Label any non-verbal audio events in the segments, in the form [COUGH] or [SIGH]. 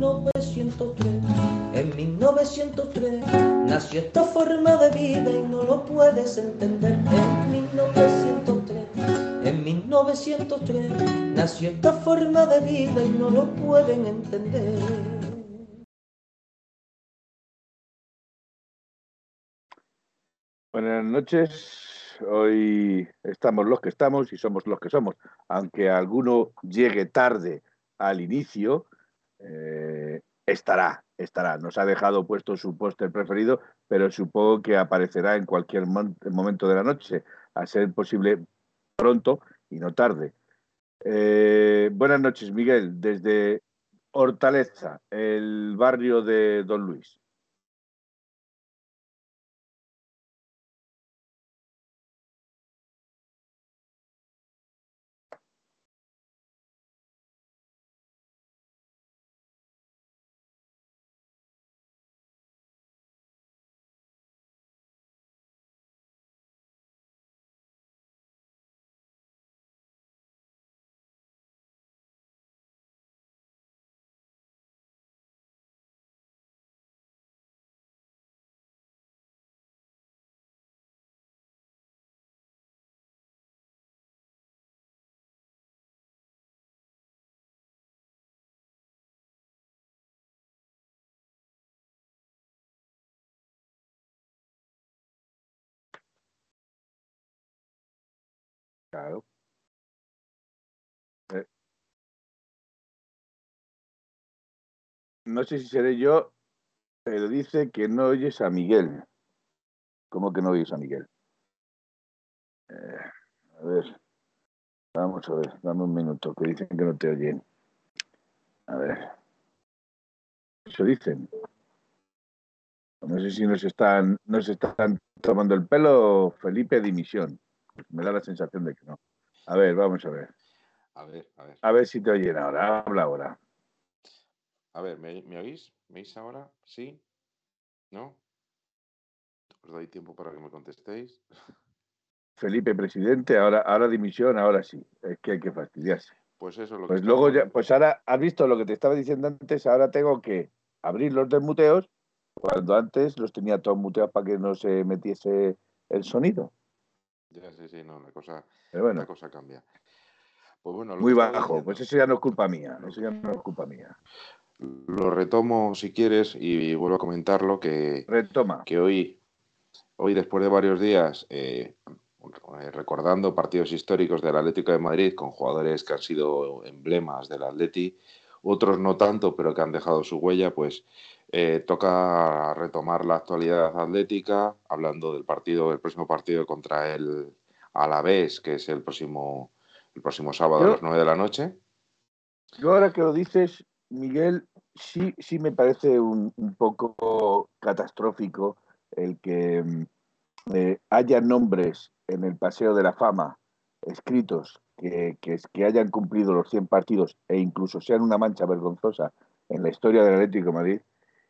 1903. En 1903 nació esta forma de vida y no lo puedes entender. En 1903, en 1903 nació esta forma de vida y no lo pueden entender. Buenas noches. Hoy estamos los que estamos y somos los que somos. Aunque alguno llegue tarde al inicio, eh, estará, estará. Nos ha dejado puesto su póster preferido, pero supongo que aparecerá en cualquier momento de la noche, a ser posible pronto y no tarde. Eh, buenas noches, Miguel, desde Hortaleza, el barrio de Don Luis. Eh. No sé si seré yo, pero dice que no oyes a Miguel. ¿Cómo que no oyes a Miguel? Eh, a ver, vamos a ver, dame un minuto, que dicen que no te oyen. A ver. Eso dicen. No sé si nos están, nos están tomando el pelo, Felipe, dimisión. Me da la sensación de que no. A ver, vamos a ver. A ver, a ver. A ver si te oyen ahora. Habla ahora. A ver, ¿me, oís? ¿Me oís ahora? ¿Sí? ¿No? Os doy tiempo para que me contestéis. Felipe, presidente, ahora, ahora dimisión, ahora sí. Es que hay que fastidiarse. Pues eso lo Pues luego ya, pues ahora, has visto lo que te estaba diciendo antes, ahora tengo que abrir los desmuteos, cuando antes los tenía todos muteados para que no se metiese el sonido. Ya, sí, sí, no, la cosa, bueno. cosa cambia. Pues bueno, Muy bajo, pues eso ya no es culpa mía, eso ya no es culpa mía. Lo retomo si quieres y vuelvo a comentarlo que, Retoma. que hoy, hoy después de varios días eh, recordando partidos históricos del Atlético de Madrid con jugadores que han sido emblemas del Atleti, otros no tanto, pero que han dejado su huella, pues eh, toca retomar la actualidad atlética, hablando del partido, el próximo partido contra el Alavés, que es el próximo, el próximo sábado a las 9 de la noche. Yo ahora que lo dices, Miguel, sí, sí me parece un, poco catastrófico el que mm, eh, haya nombres en el Paseo de la Fama escritos que, que, que, hayan cumplido los 100 partidos e incluso sean una mancha vergonzosa en la historia del Atlético de Madrid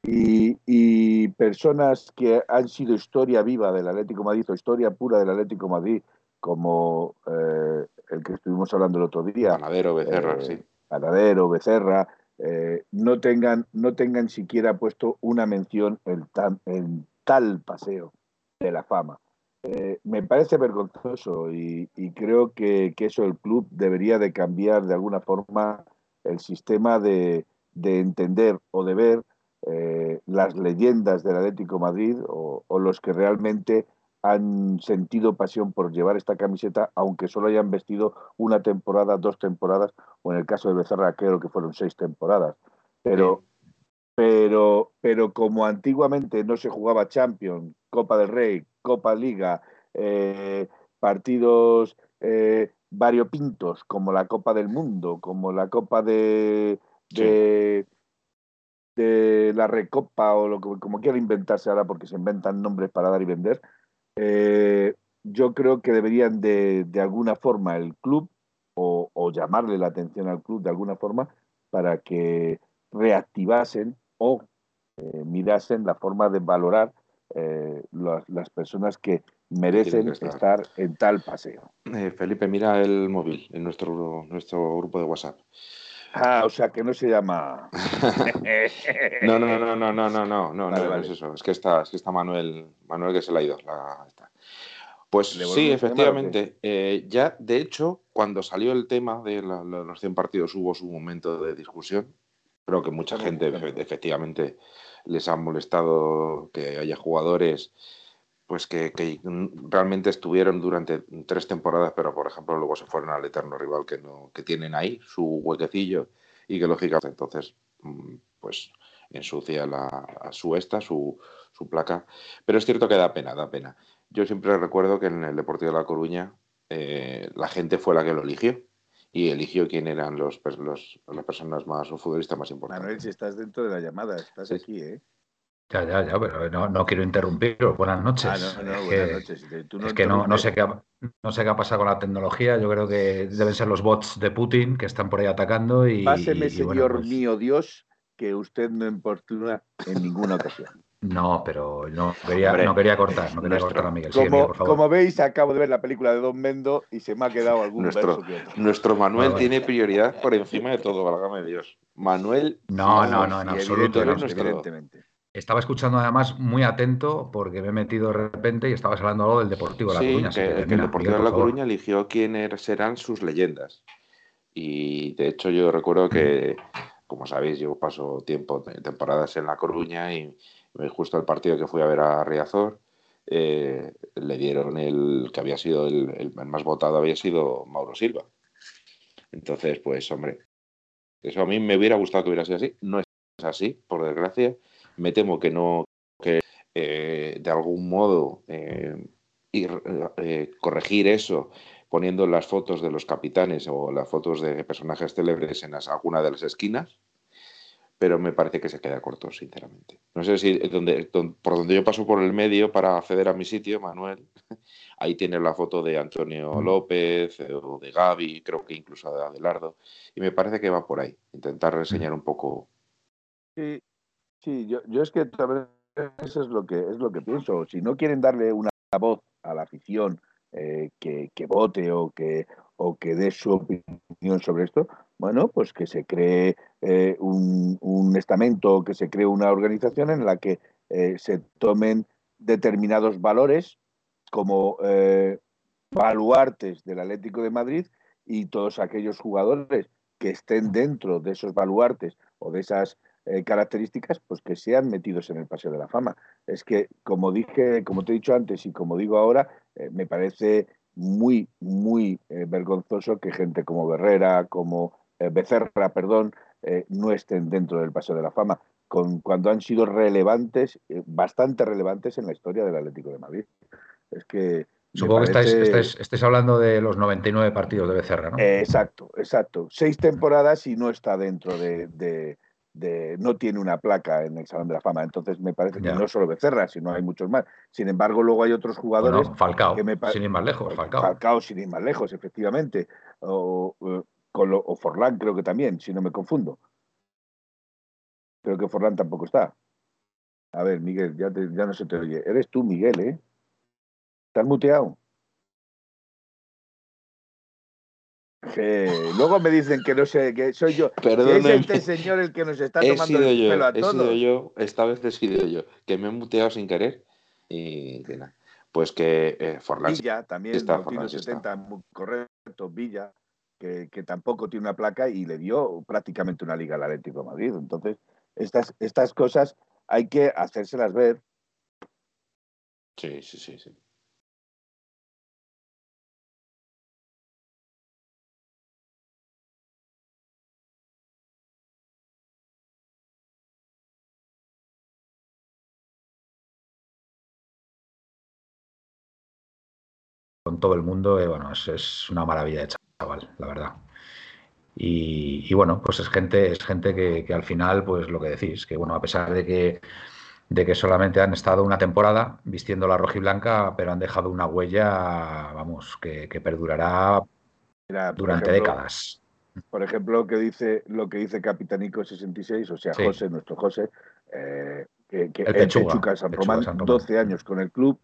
y, personas que han sido historia viva del Atlético Madrid o historia pura del Atlético Madrid, como eh, el que estuvimos hablando el otro día. Ganadero, Becerra, eh, sí. Ganadero, Becerra, eh, no, tengan, no tengan siquiera puesto una mención en, en tal paseo de la fama. me parece vergonzoso y, creo que, que, eso el club debería de cambiar de alguna forma el sistema de, de entender o de ver eh, las leyendas del Atlético Madrid o, los que realmente han sentido pasión por llevar esta camiseta, aunque solo hayan vestido una temporada, dos temporadas, o en el caso de Becerra creo que fueron seis temporadas. Pero, pero, pero como antiguamente no se jugaba Champions, Copa del Rey, Copa Liga, eh, partidos eh, variopintos como la Copa del Mundo, como la Copa de, de la Recopa o lo que como quiera inventarse ahora porque se inventan nombres para dar y vender, eh, yo creo que deberían de, de alguna forma el club o, o, llamarle la atención al club de alguna forma para que reactivasen o eh, mirasen la forma de valorar eh, las, las, personas que merecen estar. estar. en tal paseo. Eh, Felipe, mira el móvil en nuestro, nuestro grupo de WhatsApp. Ah, o sea que no se llama. [LAUGHS] no, no, no, no, no, no, no, no, vale, no vale. es eso. Es que está, es que está Manuel, Manuel que se le ha ido. La, está. Pues sí, efectivamente. Eh, ya, de hecho, cuando salió el tema de la, la, los 100 partidos hubo su momento de discusión. Creo que mucha gente, efectivamente, les ha molestado que haya jugadores pues que, que, realmente estuvieron durante tres temporadas, pero por ejemplo luego se fueron al eterno rival que no que tienen ahí su huequecillo y que lógicamente entonces mm, pues ensucia la, a su esta, su, su placa. Pero es cierto que da pena, da pena. Yo siempre recuerdo que en el Deportivo de La Coruña eh, la gente fue la que lo eligió y eligió quién eran los, los las personas más o futbolistas más importantes. Manuel, si estás dentro de la llamada, estás sí. aquí, ¿eh? Ya, ya, ya, pero no, no quiero interrumpiros. Buenas noches. Ah, no, no, buenas que, noches. Tú no es que no, no, sé qué ha, no sé qué ha pasado con la tecnología. Yo creo que deben ser los bots de Putin que están por ahí atacando. Y, Páseme, y, señor bueno, pues... mío Dios, que usted no importuna en ninguna ocasión. No, pero no quería, Hombre, no quería cortar, no quería nuestro, cortar a Miguel. Como, sí, Miguel, por favor. como, veis, acabo de ver la película de Don Mendo y se me ha quedado algún nuestro, verso que otro. Nuestro Manuel tiene prioridad por encima de todo, válgame Dios. Manuel. No, no, no, en absoluto. No, evidentemente. Estaba escuchando además muy atento porque me he metido de repente y estabas hablando algo del Deportivo de La sí, Coruña. Que, que, que el Deportivo de La Coruña eligió quiénes serán sus leyendas. Y de hecho yo recuerdo que, como sabéis, yo paso tiempo, temporadas en La Coruña y justo el partido que fui a ver a Riazor, eh, le dieron el que había sido el, el, más votado, había sido Mauro Silva. Entonces, pues hombre, eso a mí me hubiera gustado que hubiera sido así. No es así, por desgracia me temo que no, que eh, de algún modo eh, ir, eh, corregir eso poniendo las fotos de los capitanes o las fotos de personajes célebres en las, alguna de las esquinas, pero me parece que se queda corto, sinceramente. No sé si donde, donde, por donde yo paso por el medio para acceder a mi sitio, Manuel, [LAUGHS] ahí tienes la foto de Antonio López o de Gaby, creo que incluso de Adelardo, y me parece que va por ahí, intentar reseñar un poco. Sí, Sí, yo, yo es que también eso es lo que es lo que pienso. Si no quieren darle una voz a la afición eh, que, que, vote o que o que dé su opinión sobre esto, bueno, pues que se cree eh, un, un, estamento, que se cree una organización en la que eh, se tomen determinados valores como baluartes del Atlético de Madrid y todos aquellos jugadores que estén dentro de esos baluartes o de esas eh, características, pues que sean metidos en el Paseo de la Fama. Es que, como dije, como te he dicho antes y como digo ahora, eh, me parece muy, muy eh, vergonzoso que gente como Berrera, como Becerra, perdón, no estén dentro del Paseo de la Fama, con, cuando han sido relevantes, bastante relevantes en la historia del Atlético de Madrid. Es que Supongo parece... que estáis, estáis, estáis, hablando de los 99 partidos de Becerra, ¿no? Eh, exacto, exacto. Seis temporadas y no está dentro de, de, de, no tiene una placa en el Salón de la Fama. Entonces me parece que no solo Becerra, sino hay muchos más. Sin embargo, luego hay otros jugadores. Bueno, Falcao, que me sin ir más lejos, Falcao. Falcao, sin ir más lejos, efectivamente. O, o, o Forlán, creo que también, si no me confundo. Creo que Forlán tampoco está. A ver, Miguel, ya, te, ya no se te oye. Eres tú, Miguel, ¿eh? ¿Estás muteado? Que luego me dicen que no sé, que soy yo. Perdón. es este señor el que nos está tomando el yo, pelo a he todos. Sido yo, esta vez he sido yo, que me he muteado sin querer y que nada. Pues que eh, Forlán Villa también, está, Forlán 70, muy correcto, Villa, que, que, tampoco tiene una placa y le dio prácticamente una liga al Atlético de Madrid. Entonces, estas, estas cosas hay que hacérselas ver. Sí, sí, sí, sí. Con todo el mundo, eh, bueno, es, es, una maravilla de chaval, la verdad. Y, bueno, pues es gente, es gente que, que, al final, pues lo que decís, que bueno, a pesar de que, de que solamente han estado una temporada vistiendo la roja y blanca, pero han dejado una huella, vamos, que, perdurará durante décadas. Por ejemplo, que dice, lo que dice Capitanico 66, o sea, José, nuestro José, eh, que, el, Pechuga, San Román, 12 años con el club,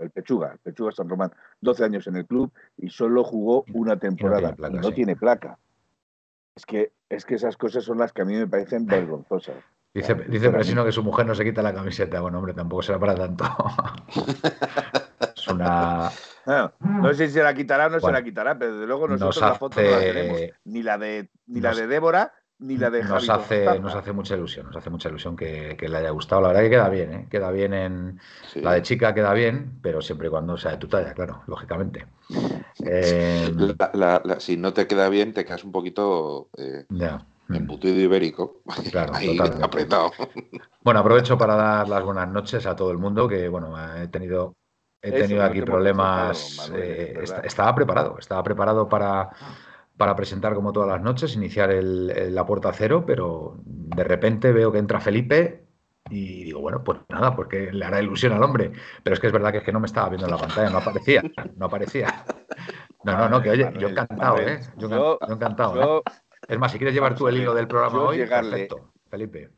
el Pechuga, el Pechuga San Román, 12 años en el club y solo jugó una temporada. no tiene placa. Es que, es que esas cosas son las que a mí me parecen vergonzosas. Dice, dice Presino que su mujer no se quita la camiseta. Bueno, hombre, tampoco será para tanto. [LAUGHS] es una. No, sé si se la quitará o no se la quitará, pero desde luego nosotros la foto no la tenemos. Ni la de, ni la de Débora, ni la de nos hace, nos hace mucha ilusión, nos hace mucha ilusión que, le haya gustado. La verdad que queda bien, ¿eh? queda bien en la de chica queda bien, pero siempre y cuando sea de tu talla, claro, lógicamente. Eh, si no te queda bien, te quedas un poquito eh, embutido ibérico, [LAUGHS] claro, ahí apretado. Bueno, aprovecho para dar las buenas noches a todo el mundo, que bueno, he tenido he tenido aquí problemas. Eh, estaba preparado, estaba preparado para para presentar como todas las noches, iniciar la puerta cero, pero de repente veo que entra Felipe y digo, bueno, pues nada, porque le hará ilusión al hombre. Pero es que es verdad que es que no me estaba viendo en la pantalla, no aparecía, no aparecía. No, no, no, que oye, yo encantado, ¿eh? Yo, encantado. ¿eh? Es más, si quieres llevar tú el hilo del programa hoy, perfecto, Felipe.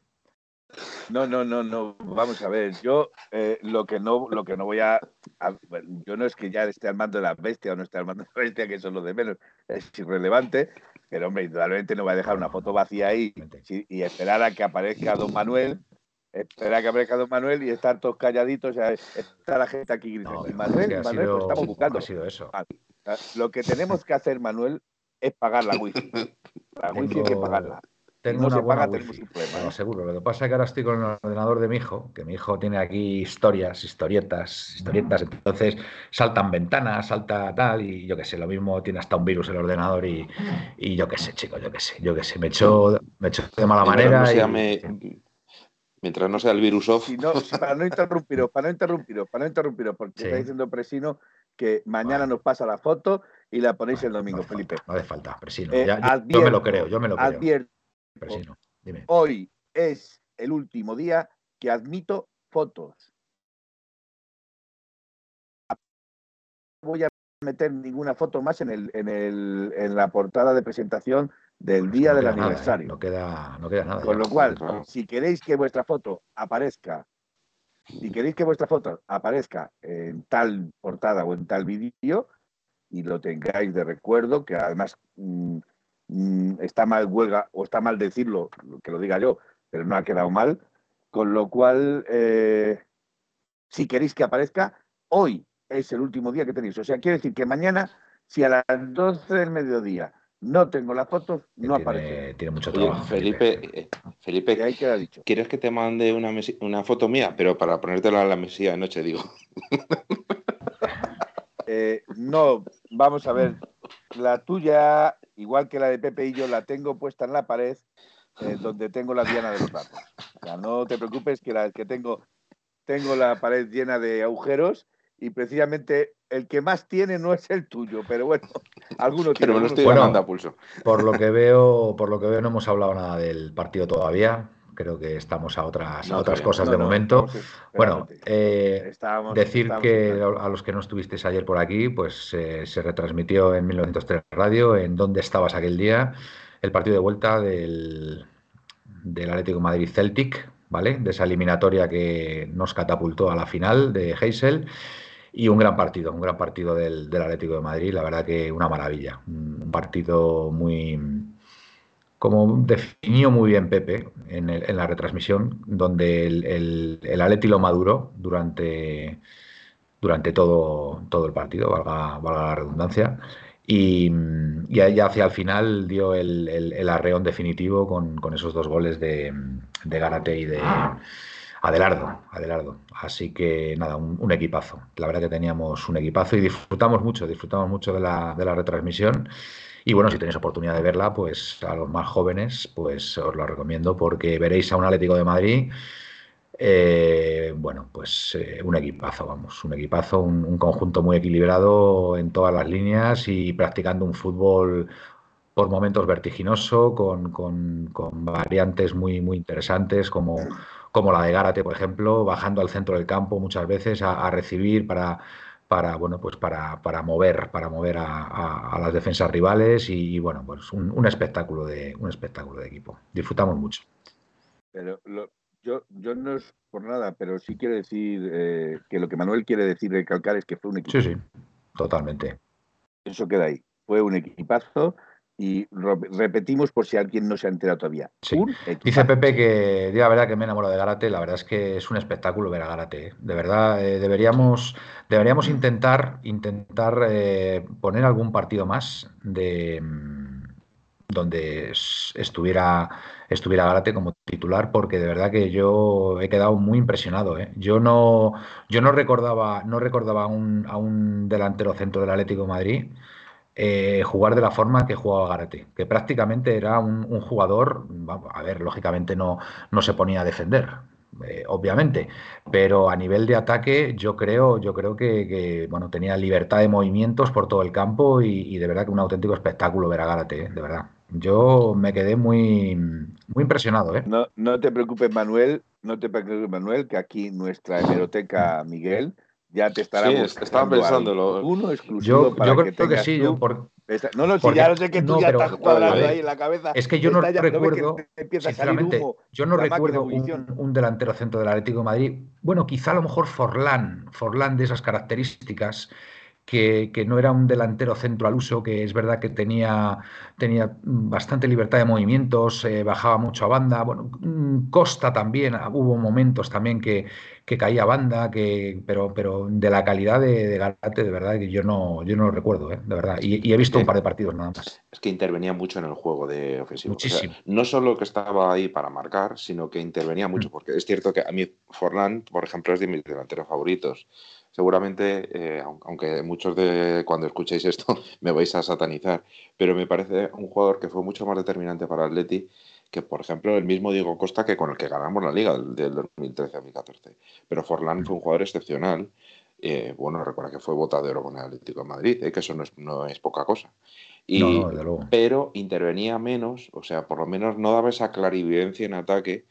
No, no, no, no. Vamos a ver. Yo eh, lo que no, lo que no voy a, yo no es que ya esté al mando de la bestia o no esté al mando de la bestia, que eso es lo de menos, es irrelevante. Pero hombre, indudablemente no voy a dejar una foto vacía ahí y esperar a que aparezca Don Manuel, esperar a que aparezca Don Manuel y estar todos calladitos. O está la gente aquí gritando. Manuel, Manuel, pues estamos buscando. Ha sido eso. Lo que tenemos que hacer, Manuel, es pagar la [LAUGHS] wifi. La wifi hay que pagarla. Tengo una buena wifi, seguro. Lo que pasa es que ahora estoy con el ordenador de mi hijo, que mi hijo tiene aquí historias, historietas, historietas, entonces saltan ventanas, salta tal, y yo qué sé, lo mismo tiene hasta un virus el ordenador y, y yo qué sé, chicos, yo qué sé, yo qué sé, me echó, me de mala manera. Mientras no sea el virus off. para no interrumpiros, para no interrumpiros, para no interrumpiros, porque está diciendo Presino que mañana nos pasa la foto y la ponéis el domingo, Felipe. No hace falta, Presino. Eh, yo, me lo creo, yo me lo creo. Hoy es el último día que admito fotos. No voy a meter ninguna foto más en, el, en, el, en la portada de presentación del pues día del ¿eh? aniversario. no, queda, no queda nada. Con lo cual, si queréis que vuestra foto aparezca, si queréis que vuestra foto aparezca en tal portada o en tal vídeo y lo tengáis de recuerdo, que además mm, Mm, está mal huelga o está mal decirlo, que lo diga yo, pero no ha quedado mal. Con lo cual, eh, si queréis que aparezca, hoy es el último día que tenéis. O sea, quiere decir que mañana, si a las 12 del mediodía no tengo las fotos, no aparece. Tiene mucho trabajo. Felipe, eh, Felipe, dicho. ¿quieres que te mande una, una foto mía? Pero para ponértela a la mesilla de noche, digo. Eh, no, vamos a ver. La tuya igual que la de Pepe y yo, la tengo puesta en la pared eh, donde tengo la diana de los datos. O sea, no te preocupes que la que tengo, tengo la pared llena de agujeros y precisamente el que más tiene no es el tuyo, pero bueno, [LAUGHS] alguno tiene. Pero estoy bueno, pulso. Por lo que veo, por lo que veo no hemos hablado nada del partido todavía creo que estamos a otras, otras cosas de momento. bueno, eh, decir que a los que no estuvisteis ayer por aquí, pues eh, se retransmitió en 1903 Radio, en dónde estabas aquel día, el partido de vuelta del, del Atlético Madrid Celtic, ¿vale? De esa eliminatoria que nos catapultó a la final de Heysel. Y un gran partido, un gran partido del, del Atlético de Madrid, la verdad que una maravilla. Un partido muy, como definió muy bien Pepe en, la retransmisión, donde el, el, Atleti lo maduró durante, durante todo, todo el partido, valga, la redundancia, y, y hacia el final dio el, arreón definitivo con, esos dos goles de, de Garate y de Adelardo, Adelardo. Así que nada, un, equipazo. La verdad que teníamos un equipazo y disfrutamos mucho, disfrutamos mucho de la, de la retransmisión. Y bueno, si tenéis oportunidad de verla, pues a los más jóvenes, pues os lo recomiendo porque veréis a un Atlético de Madrid, eh, bueno, pues eh, un equipazo, vamos, un equipazo, un, conjunto muy equilibrado en todas las líneas y practicando un fútbol por momentos vertiginoso, con, variantes muy, muy interesantes como, como la de Gárate, por ejemplo, bajando al centro del campo muchas veces a, recibir para, para, bueno, pues para, para mover, para mover a, las defensas rivales y, bueno, pues un, espectáculo de, un espectáculo de equipo. Disfrutamos mucho. Pero yo, yo no es por nada, pero sí quiero decir eh, que lo que Manuel quiere decir, recalcar, es que fue un equipo. Sí, sí, totalmente. Eso queda ahí. Fue un equipazo y repetimos por si alguien no se ha enterado todavía. Dice Pepe que, la verdad, que me enamoro de Garate. La verdad es que es un espectáculo ver a Garate. ¿eh? De verdad, eh, deberíamos, deberíamos intentar, intentar eh, poner algún partido más de mm, donde estuviera, estuviera Garate como titular, porque de verdad que yo he quedado muy impresionado. Yo no, yo no recordaba, no recordaba a un, a un delantero centro del Atlético de Madrid eh, jugar de la forma que jugaba Garate, que prácticamente era un, jugador, a ver, lógicamente no, no se ponía a defender, eh, obviamente, pero a nivel de ataque yo creo, yo creo que, bueno, tenía libertad de movimientos por todo el campo y, de verdad que un auténtico espectáculo ver a Garate, eh, de verdad. Yo me quedé muy, muy impresionado. No, no te preocupes, Manuel, no te preocupes, Manuel, que aquí nuestra hemeroteca Miguel ya te estará sí, estaba pensándolo. Uno exclusivo yo, yo creo que, sí. Yo por... No, no, si ya lo sé que tú ya estás cuadrando ahí en la cabeza. Es que yo no recuerdo, sinceramente, yo no recuerdo un, un, delantero centro del Atlético de Madrid. Bueno, quizá a lo mejor Forlán, Forlán de esas características, que, no era un delantero centro al uso, que es verdad que tenía, tenía bastante libertad de movimientos, eh, bajaba mucho a banda. Bueno, mm, Costa también, hubo momentos también que, que caía a banda, que, pero, pero de la calidad de, de Galate, de verdad, que yo no, yo no lo recuerdo, ¿eh? de verdad. Y, he visto un par de partidos nada más. Es que intervenía mucho en el juego de ofensivo. Muchísimo. no solo que estaba ahí para marcar, sino que intervenía mucho, mm. porque es cierto que a mí Forlán, por ejemplo, es de mis delanteros favoritos seguramente, eh, aunque muchos de cuando escuchéis esto [LAUGHS] me vais a satanizar, pero me parece un jugador que fue mucho más determinante para Atleti que, por ejemplo, el mismo Diego Costa que con el que ganamos la liga del, 2013-2014. Pero Forlán fue un jugador excepcional. Eh, bueno, recuerda que fue votadero con el Atlético de Madrid, eh, que eso no es, poca cosa. Y, pero intervenía menos, o sea, por lo menos no daba esa clarividencia en ataque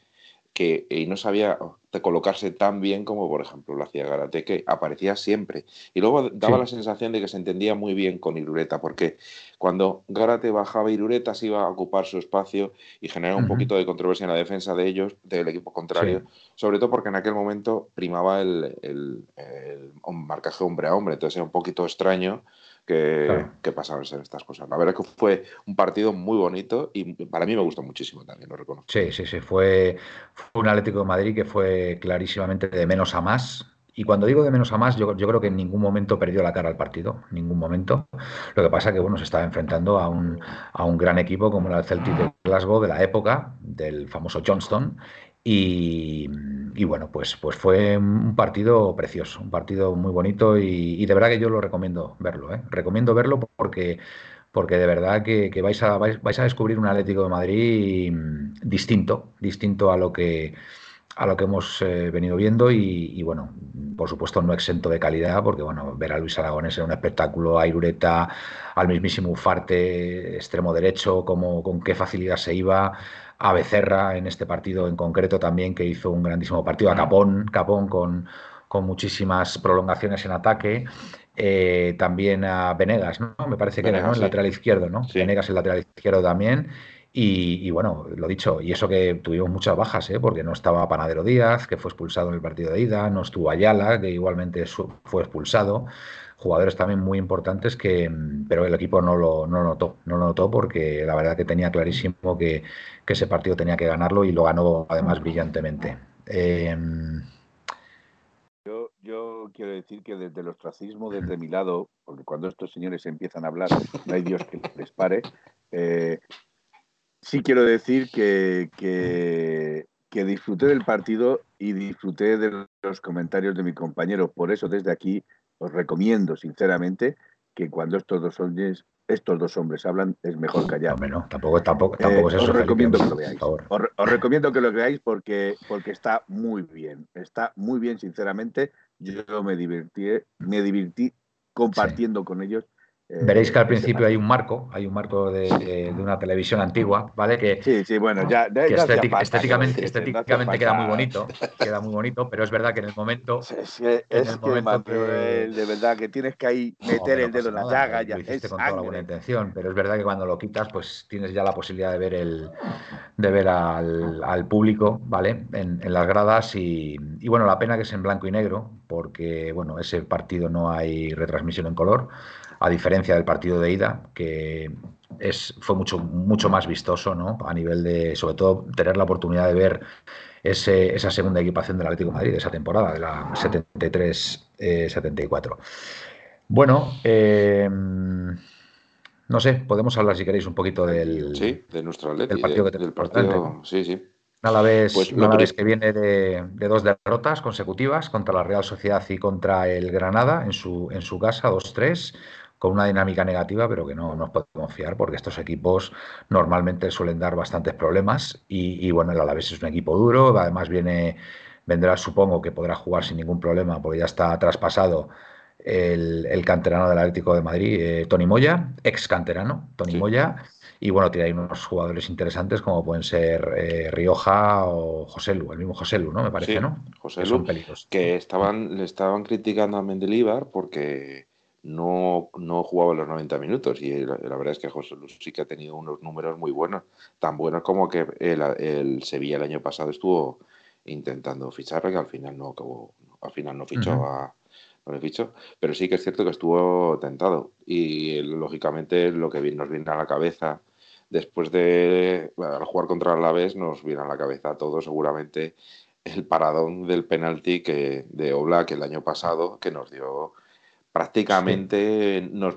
que y no sabía colocarse tan bien como, por ejemplo, lo hacía Garate, que aparecía siempre. Y luego daba la sensación de que se entendía muy bien con Irureta, porque cuando Garate bajaba, Irureta se iba a ocupar su espacio y generaba un poquito de controversia en la defensa de ellos, del equipo contrario, sobre todo porque en aquel momento primaba el, el, el marcaje hombre a hombre, entonces era un poquito extraño que, que, pasaban a ser estas cosas. La verdad es que fue un partido muy bonito y para mí me gustó muchísimo también, lo reconozco. Sí, sí, sí, fue, un Atlético de Madrid que fue clarísimamente de menos a más. Y cuando digo de menos a más, yo, yo creo que en ningún momento perdió la cara al partido, ningún momento. Lo que pasa es que bueno, se estaba enfrentando a un, a un gran equipo como el Celtic de Glasgow de la época, del famoso Johnston, y, bueno, pues, pues fue un partido precioso, un partido muy bonito y, de verdad que yo lo recomiendo verlo. ¿eh? Recomiendo verlo porque, porque de verdad que, vais, a, vais, a descubrir un Atlético de Madrid distinto, distinto a lo que, a lo que hemos eh, venido viendo y, bueno, por supuesto no exento de calidad, porque bueno, ver a Luis Aragones en un espectáculo, a Irureta, al mismísimo Ufarte, extremo derecho, como, con qué facilidad se iba, a Becerra en este partido en concreto también, que hizo un grandísimo partido, a Capón, Capón con, con muchísimas prolongaciones en ataque. Eh, también a Venegas, ¿no? Me parece que era ¿no? el lateral izquierdo, ¿no? Venegas el lateral izquierdo también. Y, bueno, lo dicho, y eso que tuvimos muchas bajas, ¿eh? porque no estaba Panadero Díaz, que fue expulsado en el partido de ida, no estuvo Ayala, que igualmente fue expulsado jugadores también muy importantes que, pero el equipo no lo, no notó, no lo notó porque la verdad que tenía clarísimo que, ese partido tenía que ganarlo y lo ganó además brillantemente. Em, yo, yo, quiero decir que desde el ostracismo, desde mi lado, porque cuando estos señores empiezan a hablar, no hay Dios que les pare, eh, sí quiero decir que, que, que disfruté del partido y disfruté de los comentarios de mi compañero. Por eso desde aquí os recomiendo sinceramente que cuando estos dos hombres, estos dos hombres hablan es mejor callar. No, tampoco, tampoco, tampoco es eh, eso. Os recomiendo que lo veáis. Os, recomiendo que lo veáis porque, porque está muy bien. Está muy bien, sinceramente. Yo me divertí, me divertí compartiendo con ellos Veréis que al principio hay un marco, hay un marco de, una televisión antigua, ¿vale? Que, sí, sí, bueno, ya, estéticamente, estéticamente queda muy bonito, queda muy bonito, pero es verdad que en el momento. es que, de verdad que tienes que ahí meter el dedo en la llaga. Ya, lo hiciste con toda la buena intención, pero es verdad que cuando lo quitas, pues tienes ya la posibilidad de ver el, de ver al, público, ¿vale? En, las gradas y, y bueno, la pena que es en blanco y negro, porque bueno, ese partido no hay retransmisión en color a diferencia del partido de ida, que es, fue mucho, mucho más vistoso, ¿no? A nivel de, sobre todo, tener la oportunidad de ver ese, esa segunda equipación del Atlético de Madrid de esa temporada, de la 73-74. bueno, eh, no sé, podemos hablar si queréis un poquito del, sí, de nuestro Atlético, del partido, que del partido sí, sí. Una vez, pues una vez que viene de, de, dos derrotas consecutivas contra la Real Sociedad y contra el Granada en su, en su casa, 2-3 con una dinámica negativa, pero que no nos podemos fiar porque estos equipos normalmente suelen dar bastantes problemas y, bueno, el Alavés es un equipo duro, además viene, vendrá, supongo que podrá jugar sin ningún problema porque ya está traspasado el, canterano del Atlético de Madrid, eh, Tony Moya, ex canterano, Tony Moya. Y bueno, tiene ahí unos jugadores interesantes como pueden ser eh, Rioja o José Lu, el mismo José Lu, ¿no? Me parece, ¿no? José Lu, que estaban, le estaban criticando a Mendelibar porque no, no jugaba los 90 minutos y la, verdad es que José Luis sí que ha tenido unos números muy buenos, tan buenos como que el, Sevilla el año pasado estuvo intentando ficharle, que al final no acabó, al final no fichó a, no le fichó, pero sí que es cierto que estuvo tentado y lógicamente lo que nos viene a la cabeza después de al jugar contra el Alavés nos viene a la cabeza a todos seguramente el paradón del penalti que de Oblak el año pasado que nos dio prácticamente nos,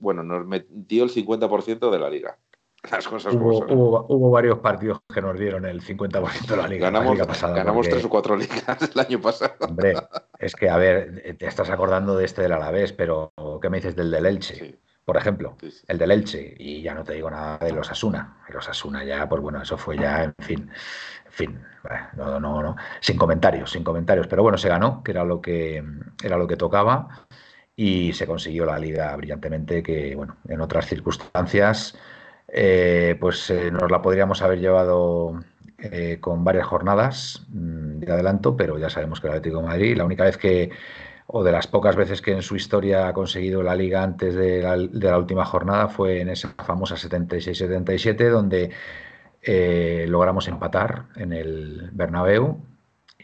bueno, nos metió el 50% de la liga. [LAUGHS] Las cosas hubo, hubo, varios partidos que nos dieron el 50% de la liga. Ganamos, pasada ganamos tres o cuatro [LAUGHS] ligas el año pasado. Hombre, es que, a ver, te estás acordando de este del Alavés, pero ¿qué me dices del del Elche? Por ejemplo, el del Elche, y ya no te digo nada de los Asuna. Los Asuna ya, pues bueno, eso fue ya, en fin, en fin, no, no, no, sin comentarios, sin comentarios. Pero bueno, se ganó, que era lo que era lo que tocaba y se consiguió la liga brillantemente que, bueno, en otras circunstancias, eh, pues eh, nos la podríamos haber llevado eh, con varias jornadas mm, de adelanto, pero ya sabemos que el Atlético Madrid, la única vez que, o de las pocas veces que en su historia ha conseguido la liga antes de la, de la última jornada, fue en esa famosa 76-77, donde logramos empatar en el Bernabéu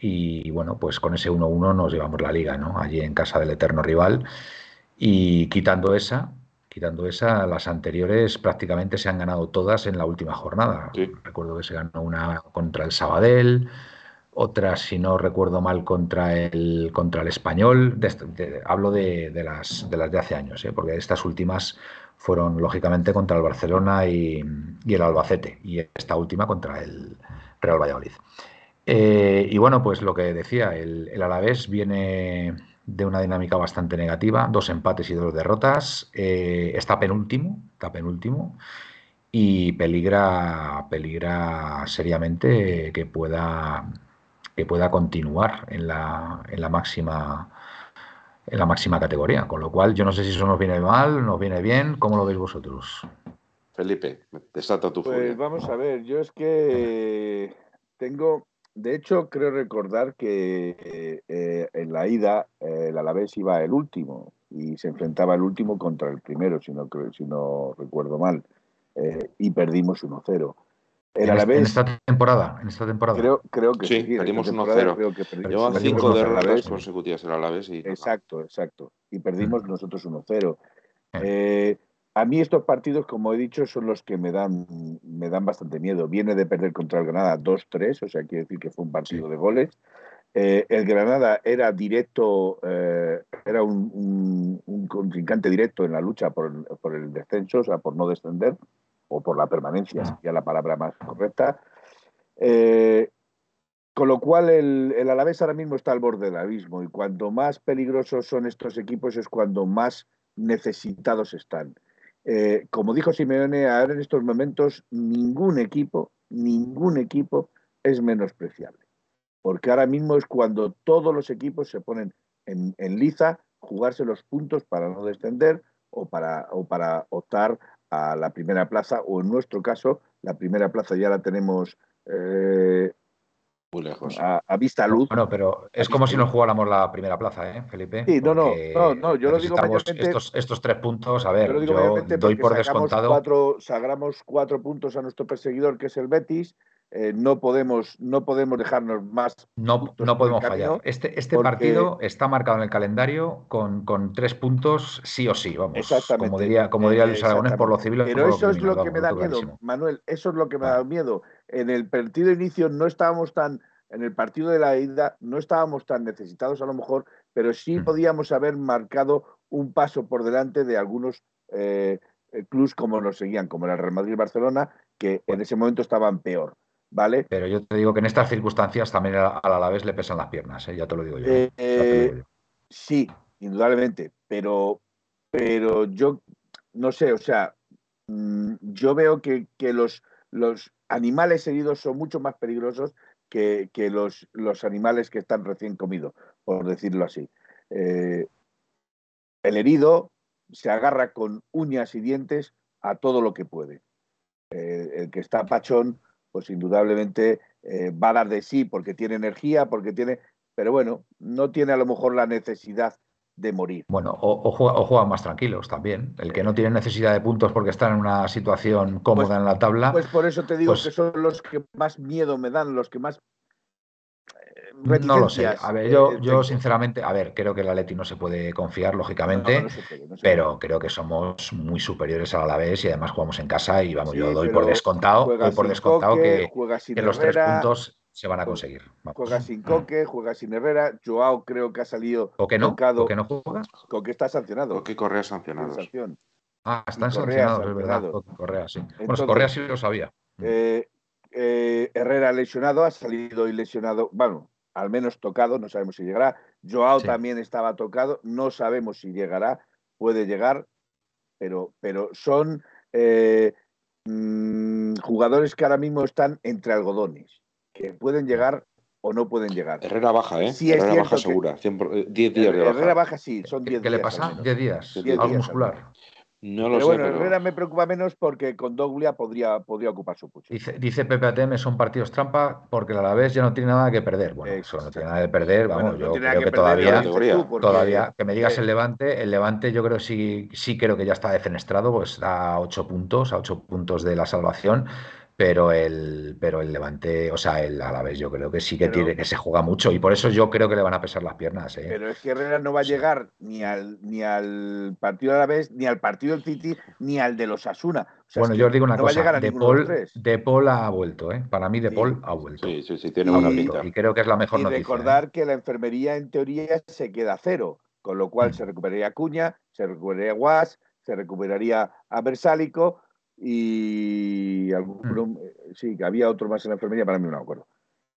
y bueno, pues con ese 1-1 nos llevamos la liga, ¿no? Allí en casa del eterno rival. Y quitando esa, quitando esa, las anteriores prácticamente se han ganado todas en la última jornada. Recuerdo que se ganó una contra el Sabadell, otra, si no recuerdo mal, contra el, contra el Español. hablo de, las, de las de hace años, ¿eh? porque estas últimas fueron lógicamente contra el Barcelona y, y el Albacete, y esta última contra el Real Valladolid. Eh, y bueno, pues lo que decía, el, el, Alavés viene de una dinámica bastante negativa, dos empates y dos derrotas, eh, está penúltimo, está penúltimo y peligra, peligra seriamente que pueda, que pueda continuar en la, en la máxima en la máxima categoría, con lo cual yo no sé si eso nos viene mal, nos viene bien, ¿cómo lo veis vosotros? Felipe, desata tu Pues vamos a ver, yo es que tengo de hecho, creo recordar que eh, en la ida eh, el Alavés iba el último y se enfrentaba el último contra el primero, si no, si no recuerdo mal, eh, y perdimos 1-0. El Alavés, ¿En esta temporada? ¿En esta temporada? Creo, creo que sí, perdimos 1-0. Llevan cinco derrotas consecutivas el Alavés. Y... Exacto, exacto. Y perdimos mm. nosotros 1-0. Eh, a mí estos partidos, como he dicho, son los que me dan, me dan bastante miedo. Viene de perder contra el Granada 2-3, o sea, quiere decir que fue un partido de goles. Eh, el Granada era directo, eh, era un, contrincante directo en la lucha por, el descenso, o sea, por no descender, o por la permanencia, ah. sería la palabra más correcta. Eh, con lo cual el, el Alavés ahora mismo está al borde del abismo y cuanto más peligrosos son estos equipos es cuando más necesitados están. Eh, como dijo Simeone, ahora en estos momentos ningún equipo, ningún equipo es menospreciable. Porque ahora mismo es cuando todos los equipos se ponen en, liza, jugarse los puntos para no descender o para, o para optar a la primera plaza, o en nuestro caso, la primera plaza ya la tenemos eh, muy lejos. A, vista luz. Bueno, pero es como si no jugáramos la primera plaza, ¿eh, Felipe? Sí, no, no, no, yo lo digo estos, estos, tres puntos, a ver, yo, doy por descontado. Cuatro, sagramos cuatro puntos a nuestro perseguidor, que es el Betis. Eh, no podemos no podemos dejarnos más. No, no podemos fallar. Este, este partido está marcado en el calendario con, con, tres puntos sí o sí, vamos. Exactamente. Como diría, como diría Luis Aragonés, por lo civil. Pero eso es lo que me da miedo, Manuel, eso es lo que me da miedo. En el partido de inicio no estábamos tan, en el partido de la ida no estábamos tan necesitados a lo mejor, pero sí mm. podíamos haber marcado un paso por delante de algunos eh, clubs como nos seguían, como el Real Madrid y Barcelona, que en ese momento estaban peor. ¿Vale? Pero yo te digo que en estas circunstancias también al Alavés le pesan las piernas, ¿eh? ya te lo digo yo. ¿eh? Eh, sí, indudablemente, pero, pero yo no sé, o sea, mm, yo veo que, los, los animales heridos son mucho más peligrosos que, los, los, animales que están recién comidos, por decirlo así. el herido se agarra con uñas y dientes a todo lo que puede. el que está pachón pues indudablemente eh, va a dar de sí porque tiene energía, porque tiene, pero bueno, no tiene a lo mejor la necesidad de morir. Bueno, o, juegan más tranquilos también. El que no tiene necesidad de puntos porque está en una situación cómoda pues en la tabla. Pues por eso te digo pues que son los que más miedo me dan, los que más no lo sé. A ver, yo, yo sinceramente, a ver, creo que el Atleti no se puede confiar, lógicamente, pero creo que somos muy superiores al Alavés y además jugamos en casa y vamos, yo doy por descontado, doy por descontado que, los tres puntos se van a conseguir. Juega sin Coque, juega sin Herrera. Joao creo que ha salido Coque no, Coque no juega. Coque está sancionado. Coque Correa sancionado. Ah, están sancionados, es verdad. Correa, sí. bueno, Correa sí lo sabía. Eh, eh, Herrera lesionado, ha salido y lesionado, bueno, al menos tocado, no sabemos si llegará. Joao también estaba tocado, no sabemos si llegará, puede llegar, pero, pero son eh, mm, jugadores que ahora mismo están entre algodones, que pueden llegar o no pueden llegar. Herrera baja, ¿eh? Herrera baja segura, 10 eh, días de baja. Herrera baja sí, son 10 días. ¿Qué le pasa? 10 días, algo muscular. No lo pero sé, bueno, Herrera me preocupa menos porque con Doglia podría, podría ocupar su puesto. Dice, dice Pepe ATM, son partidos trampa porque a la vez ya no tiene nada que perder. Bueno, eso no tiene nada que perder. Vamos, yo creo que, todavía, todavía, que me digas el Levante, el Levante yo creo sí, sí creo que ya está defenestrado, pues a ocho puntos, a ocho puntos de la salvación pero el, pero el Levante, o sea, el Alavés yo creo que sí que tiene que se juega mucho y por eso yo creo que le van a pesar las piernas. ¿eh? Pero es que Herrera no va a llegar ni al ni al partido Alavés, ni al partido del City, ni al de los Asuna. bueno, yo os digo una cosa, de, Paul, de, Paul ha vuelto, ¿eh? para mí de Paul ha vuelto. Sí, sí, sí, tiene una pinta. Y creo que es la mejor y noticia. recordar ¿eh? que la enfermería en teoría se queda a cero, con lo cual mm. se recuperaría Cuña, se recuperaría Guas, se recuperaría a Bersálico y alguno, mm. eh, sí, que había otro más en la enfermería, para mí no me acuerdo.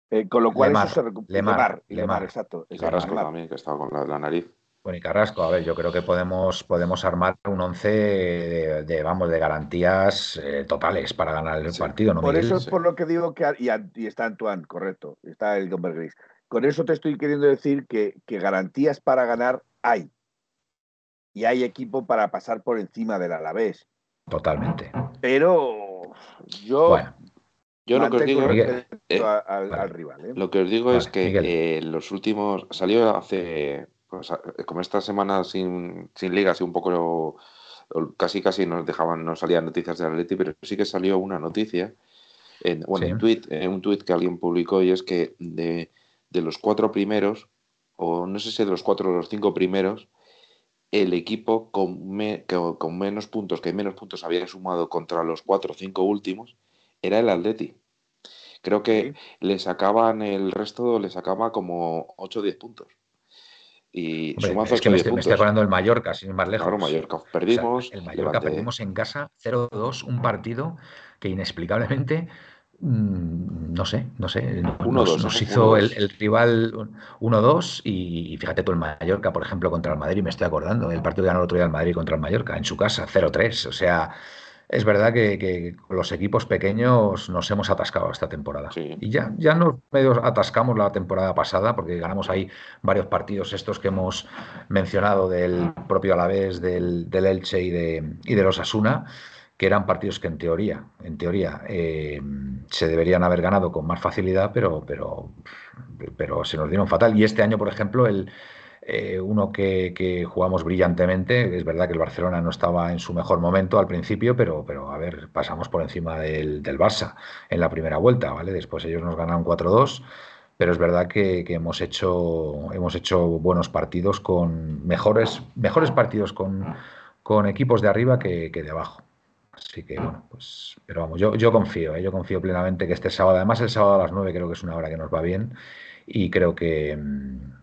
Eh, con lo cual Lemar, eso se recupera. Lemar, Lemar, exacto. Y Carrasco también, que estaba con la, nariz. Bueno, y Carrasco, a ver, yo creo que podemos, podemos armar un once de, vamos, de garantías eh, totales para ganar el partido, ¿no, Por eso es por lo que digo que, y, está Antoine, correcto, está el Gomber Gris. Con eso te estoy queriendo decir que, que garantías para ganar hay. Y hay equipo para pasar por encima del Alavés. Totalmente. Pero yo. Yo lo que os digo, eh, al, rival, ¿eh? lo que os digo es que eh, los últimos salió hace pues, como esta semana sin, sin liga, así un poco casi casi nos dejaban, no salían noticias de Atleti, pero sí que salió una noticia en, bueno, un tweet, un tweet que alguien publicó y es que de, de los cuatro primeros, o no sé si de los cuatro o los cinco primeros, el equipo con, con, menos puntos, que menos puntos había sumado contra los cuatro o cinco últimos, era el Atleti. Creo que le sacaban el resto, le sacaba como 8 o 10 puntos. Y Hombre, es que me, estoy, me hablando del Mallorca, sin ir más lejos. Claro, Mallorca perdimos. el Mallorca perdimos en casa 0-2, un partido que inexplicablemente no sé, no sé. nos, hizo el, rival 1-2 y, fíjate tú el Mallorca, por ejemplo, contra el Madrid, me estoy acordando, el partido que ganó el otro día el Madrid contra el Mallorca, en su casa, 0-3. O sea, es verdad que, los equipos pequeños nos hemos atascado esta temporada. Y ya, ya nos medio atascamos la temporada pasada, porque ganamos ahí varios partidos estos que hemos mencionado del propio Alavés, del, del Elche y de, y de los Asuna, que eran partidos que en teoría, en teoría, eh, se deberían haber ganado con más facilidad, pero, pero, pero se nos dieron fatal. Y este año, por ejemplo, el eh, uno que, jugamos brillantemente. Es verdad que el Barcelona no estaba en su mejor momento al principio, pero, pero a ver, pasamos por encima del, del Barça en la primera vuelta, ¿vale? Después ellos nos ganaron 4-2 pero es verdad que, hemos, hecho, hemos hecho buenos partidos con mejores, mejores partidos con, con equipos de arriba que, de abajo. Así que bueno, pues, pero vamos, yo, yo confío, ¿eh? yo confío plenamente que este sábado, además el sábado a las 9 creo que es una hora que nos va bien y creo que, mm,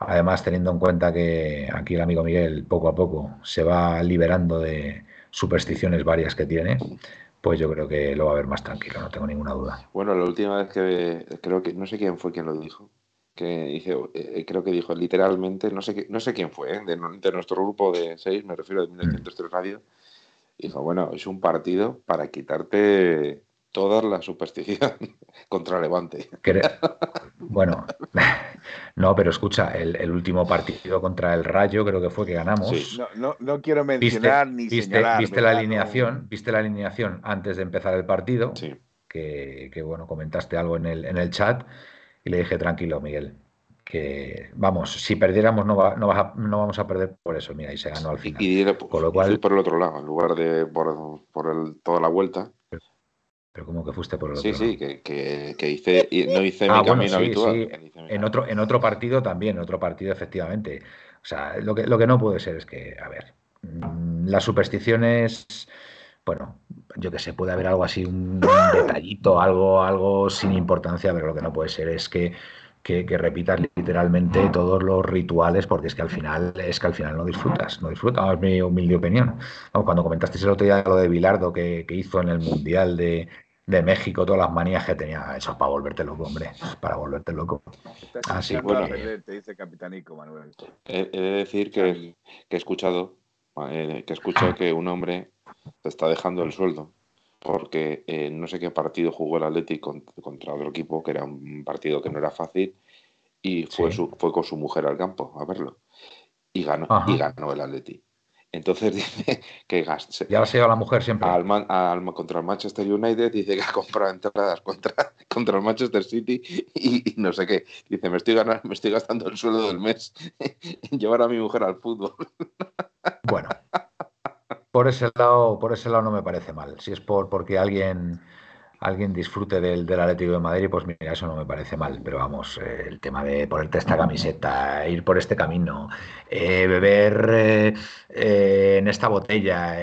Además, teniendo en cuenta que aquí el amigo Miguel poco a poco se va liberando de supersticiones varias que tiene, pues yo creo que lo va a ver más tranquilo, no tengo ninguna duda. Bueno, la última vez que creo que no sé quién fue quien lo dijo, que dice, eh, creo que dijo literalmente, no sé no sé quién fue, ¿eh? de, nuestro grupo de seis, me refiero a 1903 Radio, dijo, bueno, es un partido para quitarte toda la superstición [LAUGHS] contra Levante. [LAUGHS] Bueno, [LAUGHS] no, pero escucha, el, último partido contra el Rayo creo que fue que ganamos. No, quiero mencionar ni viste, señalar. Viste la alineación, viste la alineación antes de empezar el partido, que, bueno, comentaste algo en el, en el chat y le dije, tranquilo, Miguel, que vamos, si perdiéramos no, no, vamos a perder por eso, mira, y se ganó al final. Y, Con lo cual, por el otro lado, en lugar de por, por el, toda la vuelta, pero como que fuiste por el otro Sí, sí, que, que, hice, no hice ah, mi camino habitual. En otro, en otro partido también, en otro partido efectivamente. O sea, lo que, lo que no puede ser es que, a ver, mm, las supersticiones, bueno, yo que sé, puede haber algo así, un detallito, algo, algo sin importancia, pero lo que no puede ser es que que, que, repitas literalmente todos los rituales, porque es que al final, es que al final no disfrutas, no disfrutas, es mi humilde opinión. cuando comentaste el otro día lo de Bilardo que, hizo en el Mundial de, México, todas las manías que tenía, eso es para volverte loco, hombre, para volverte loco. Así bueno, te dice Capitanico, Manuel. He, de decir que, he escuchado, eh, que he escuchado que un hombre te está dejando el sueldo porque eh, no sé qué partido jugó el Atlético contra otro equipo, que era un partido que no era fácil, y fue, fue con su mujer al campo a verlo. Y ganó, y ganó el Atleti. Entonces [LAUGHS] dice que gaste. Ya se lleva la mujer siempre. Al, contra el Manchester United dice que ha comprado entradas contra, [LAUGHS] contra el Manchester City y, no sé qué. Dice, me estoy, ganando, me estoy gastando el sueldo del mes [LAUGHS] en llevar a mi mujer al fútbol. Bueno, por ese lado, por ese lado no me parece mal. Si es por porque alguien alguien disfrute del, del Atlético de Madrid, pues mira, eso no me parece mal. Pero vamos, eh, el tema de ponerte esta camiseta, ir por este camino, eh, beber eh, en esta botella,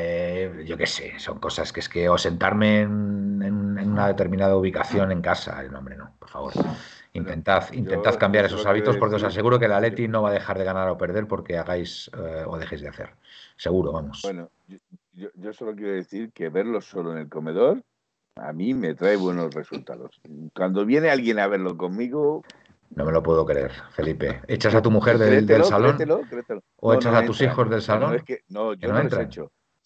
yo qué sé, son cosas que es que o sentarme en, una determinada ubicación en casa, no, hombre, no, por favor. Intentad, intentad cambiar esos hábitos porque os aseguro que el Atleti no va a dejar de ganar o perder porque hagáis o dejéis de hacer. Seguro, vamos. Bueno, yo, solo quiero decir que verlo solo en el comedor a mí me trae buenos resultados. Cuando viene alguien a verlo conmigo... No me lo puedo creer, Felipe. ¿Echas a tu mujer del, salón? ¿O echas a tus hijos del salón? No, yo no, no he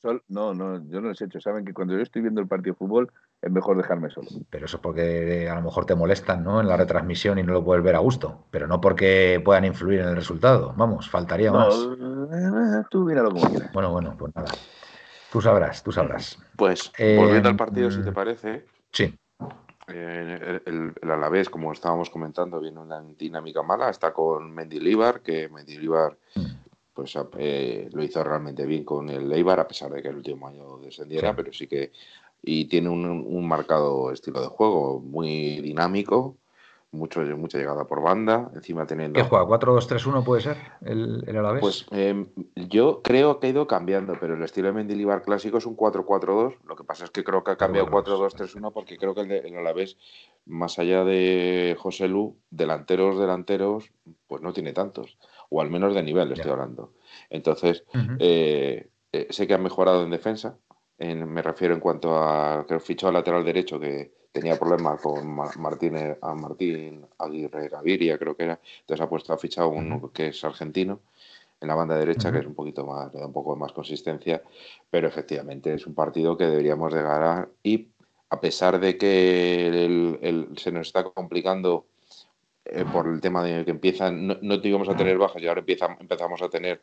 no, no, yo no les he hecho. Saben que cuando yo estoy viendo el partido de fútbol es mejor dejarme solo. Pero eso es porque a lo mejor te molestan ¿no? en la retransmisión y no lo puedes ver a gusto. Pero no porque puedan influir en el resultado. Vamos, faltaría más. Eh, tú míralo como quieras. Bueno, bueno, pues nada. Tú sabrás, tú sabrás. Pues volviendo al partido, si te mm, parece. Sí. Eh, el, el, Alavés, como estábamos comentando, viene una dinámica mala. Está con Mendilibar, que Mendilibar pues eh, lo hizo realmente bien con el Eibar, a pesar de que el último año descendiera, pero sí que. Y tiene un, marcado estilo de juego muy dinámico, mucho, mucha llegada por banda, encima teniendo... ¿Qué juega? ¿4-2-3-1 puede ser el, el Alavés? Pues em, yo creo que ha ido cambiando, pero el estilo de Mendilibar clásico es un 4-4-2, lo que pasa es que creo que ha cambiado 4-2-3-1 porque creo que el, el Alavés, más allá de José Lu, delanteros, delanteros, pues no tiene tantos o al menos de nivel estoy hablando. Entonces, eh, eh, sé que ha mejorado en defensa, me refiero en cuanto a que fichó al lateral derecho que tenía problemas con Martín, a Martín Aguirre Gaviria, creo que era, entonces ha puesto, ha fichado uno que es argentino, en la banda derecha, que es un poquito más, le da un poco más consistencia, pero efectivamente es un partido que deberíamos de ganar y a pesar de que se nos está complicando eh, por el tema de que empiezan, no, no íbamos a tener bajas y ahora empieza, empezamos a tener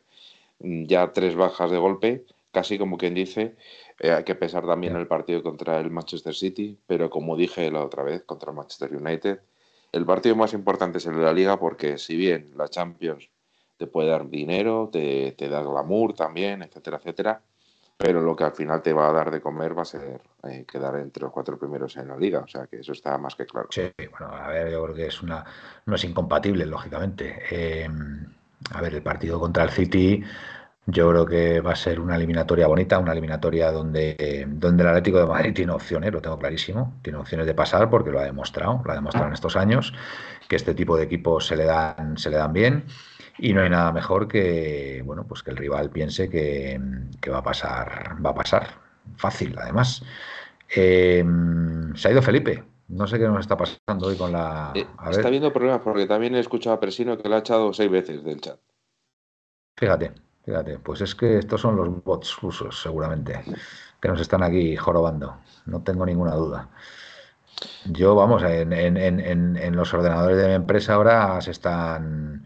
mm, ya tres bajas de golpe, casi como quien dice, eh, hay que pensar también en el partido contra el Manchester City, pero como dije la otra vez, contra el Manchester United, el partido más importante es el de la liga porque si bien la Champions te puede dar dinero, te, te da glamour también, etcétera, etcétera, pero lo que al final te va a dar de comer va a ser eh, quedar entre los cuatro primeros en la liga, o sea que eso está más que claro. Sí, bueno, a ver, yo creo que es una, no es incompatible, lógicamente. Eh, a ver, el partido contra el City yo creo que va a ser una eliminatoria bonita, una eliminatoria donde, donde el Atlético de Madrid tiene opciones, lo tengo clarísimo, tiene opciones de pasar porque lo ha demostrado, lo ha demostrado en estos años, que este tipo de equipos se le dan, se le dan bien y no hay nada mejor que bueno pues que el rival piense que, va a pasar, va a pasar fácil, además. Em, se ha ido Felipe. No sé qué nos está pasando hoy con la. Eh, está habiendo problemas porque también he escuchado a Presino que lo ha echado seis veces del chat. Fíjate. Fíjate, pues es que estos son los bots rusos, seguramente, que nos están aquí jorobando. No tengo ninguna duda. Yo, vamos, en, en, en, en los ordenadores de mi empresa ahora se están,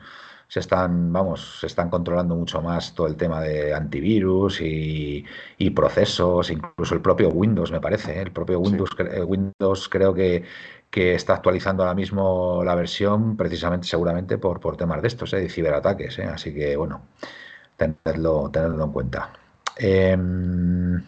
se están, vamos, se están controlando mucho más todo el tema de antivirus y, y procesos, incluso el propio Windows, me parece. ¿eh? El propio Windows, Windows creo que, que está actualizando ahora mismo la versión precisamente, seguramente, por, por temas de estos, ¿eh? de ciberataques. ¿eh? Así que, bueno tenerlo, tenerlo en cuenta. Em,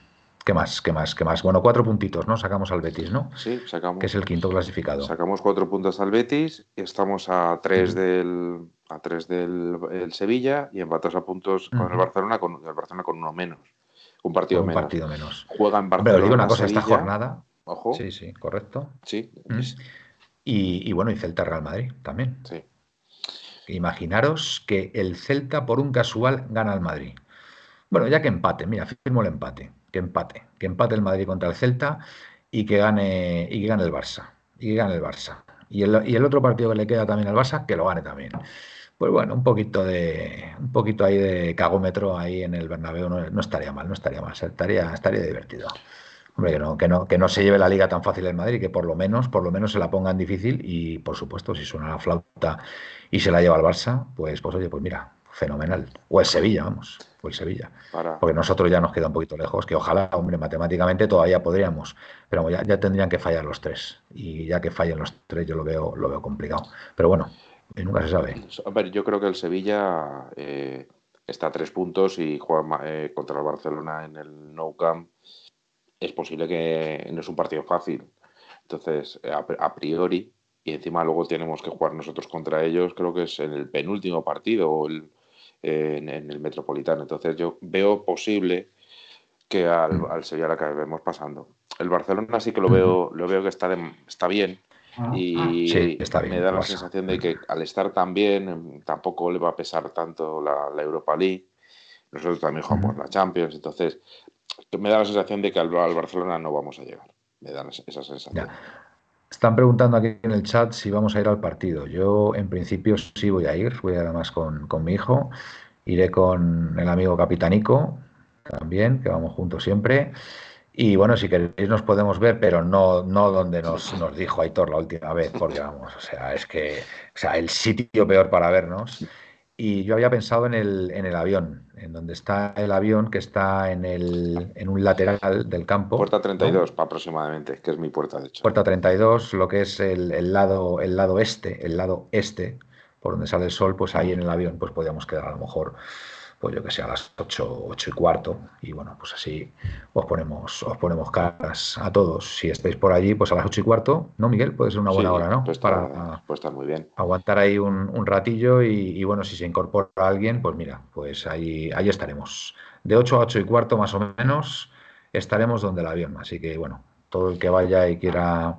¿Qué más? ¿Qué más? ¿Qué más? Bueno, cuatro puntitos, ¿no? Sacamos al Betis, ¿no? Sí, sacamos. Que es el quinto clasificado. Sacamos cuatro puntos al Betis y estamos a tres del a tres del Sevilla y empatados a puntos con el Barcelona con el Barcelona con uno menos. Un partido un menos. partido menos. Juega en Barcelona. Pero digo una cosa, esta jornada. Ojo. Sí, sí, correcto. Sí. Y, y, bueno, y Celta Real Madrid también. Sí. Imaginaros que el Celta por un casual gana al Madrid. Bueno, ya que empate, mira, firmo el empate, que empate, que empate el Madrid contra el Celta y que gane, y que gane el Barça. Y que gane el Barça. Y el, y el otro partido que le queda también al Barça, que lo gane también. Pues bueno, un poquito de un poquito ahí de cagómetro ahí en el Bernabéu no, no estaría mal, no estaría mal, estaría, estaría divertido. Hombre, que no, que no, que no se lleve la liga tan fácil el Madrid, que por lo menos, por lo menos se la pongan difícil y por supuesto, si suena la flauta y se la lleva al Barça, pues, pues oye, pues mira, fenomenal. O el Sevilla, vamos, o el Sevilla. Porque nosotros ya nos queda un poquito lejos, que ojalá, hombre, matemáticamente todavía podríamos, pero ya, ya tendrían que fallar los tres. Y ya que fallen los tres, yo lo veo, lo veo complicado. Pero bueno, nunca se sabe. A ver, yo creo que el Sevilla eh, está a tres puntos y juega eh, contra el Barcelona en el No Camp es posible que no es un partido fácil. Entonces, a, priori, y encima luego tenemos que jugar nosotros contra ellos, creo que es en el penúltimo partido o el, en, el Metropolitano. Entonces, yo veo posible que al, mm. al Sevilla la acabemos pasando. El Barcelona sí que lo veo, lo veo que está, está bien. Ah. Y me da la sensación de que al estar tan bien, tampoco le va a pesar tanto la, Europa League. Nosotros también jugamos la Champions, entonces me da la sensación de que al, Barcelona no vamos a llegar. Me da esa sensación. Están preguntando aquí en el chat si vamos a ir al partido. Yo, en principio, sí voy a ir. Voy además con, con mi hijo. Iré con el amigo Capitanico también, que vamos juntos siempre. Y bueno, si queréis nos podemos ver, pero no, no donde nos, nos dijo Aitor la última vez, porque vamos, o sea, es que, o sea, el sitio peor para vernos y yo había pensado en el, en el avión, en donde está el avión que está en, el, en un lateral del campo. Puerta 32 aproximadamente, que es mi puerta de hecho. Puerta 32, lo que es el, el, lado, el lado este, el lado este, por donde sale el sol, pues ahí en el avión pues podíamos quedar a lo mejor pues yo que sé, a las 8, 8 y cuarto. Y bueno, pues así os ponemos, os ponemos caras a todos. Si estáis por allí, pues a las 8 y cuarto, ¿no, Miguel? Puede ser una buena hora, ¿no? Pues Para pues está muy bien. aguantar ahí un, ratillo y, bueno, si se incorpora alguien, pues mira, pues ahí, ahí estaremos. De 8 a 8 y cuarto más o menos estaremos donde el avión. Así que bueno, todo el que vaya y quiera,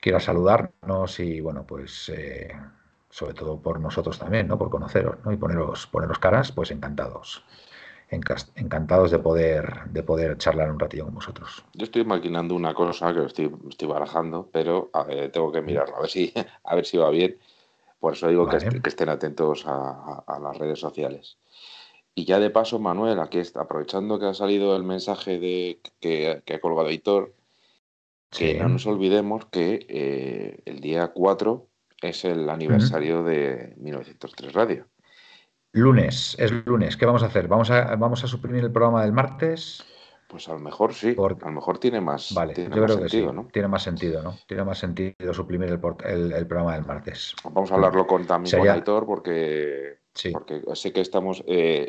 quiera saludarnos y bueno, pues... Eh, sobre todo por nosotros también, ¿no? Por conoceros, ¿no? Y poneros, poneros caras, pues encantados. Encantados de poder, de poder charlar un ratillo con vosotros. Yo estoy maquinando una cosa que estoy, estoy barajando, pero tengo que mirarlo, a ver si, [LAUGHS] a ver si va bien. Por eso digo que, estén atentos a, las redes sociales. Y ya de paso, Manuel, aquí está, aprovechando que ha salido el mensaje de que, ha colgado Hitor, que no nos olvidemos que eh, el día 4 es el aniversario de 1903 Radio. Lunes, es lunes. ¿Qué vamos a hacer? ¿Vamos a, vamos a suprimir el programa del martes? Pues a lo mejor sí, a lo mejor tiene más, vale, tiene yo creo que sí. ¿no? Tiene más sentido, ¿no? Tiene más sentido suprimir el, el, programa del martes. Vamos a hablarlo con también con Aitor porque, porque sé que estamos... Eh,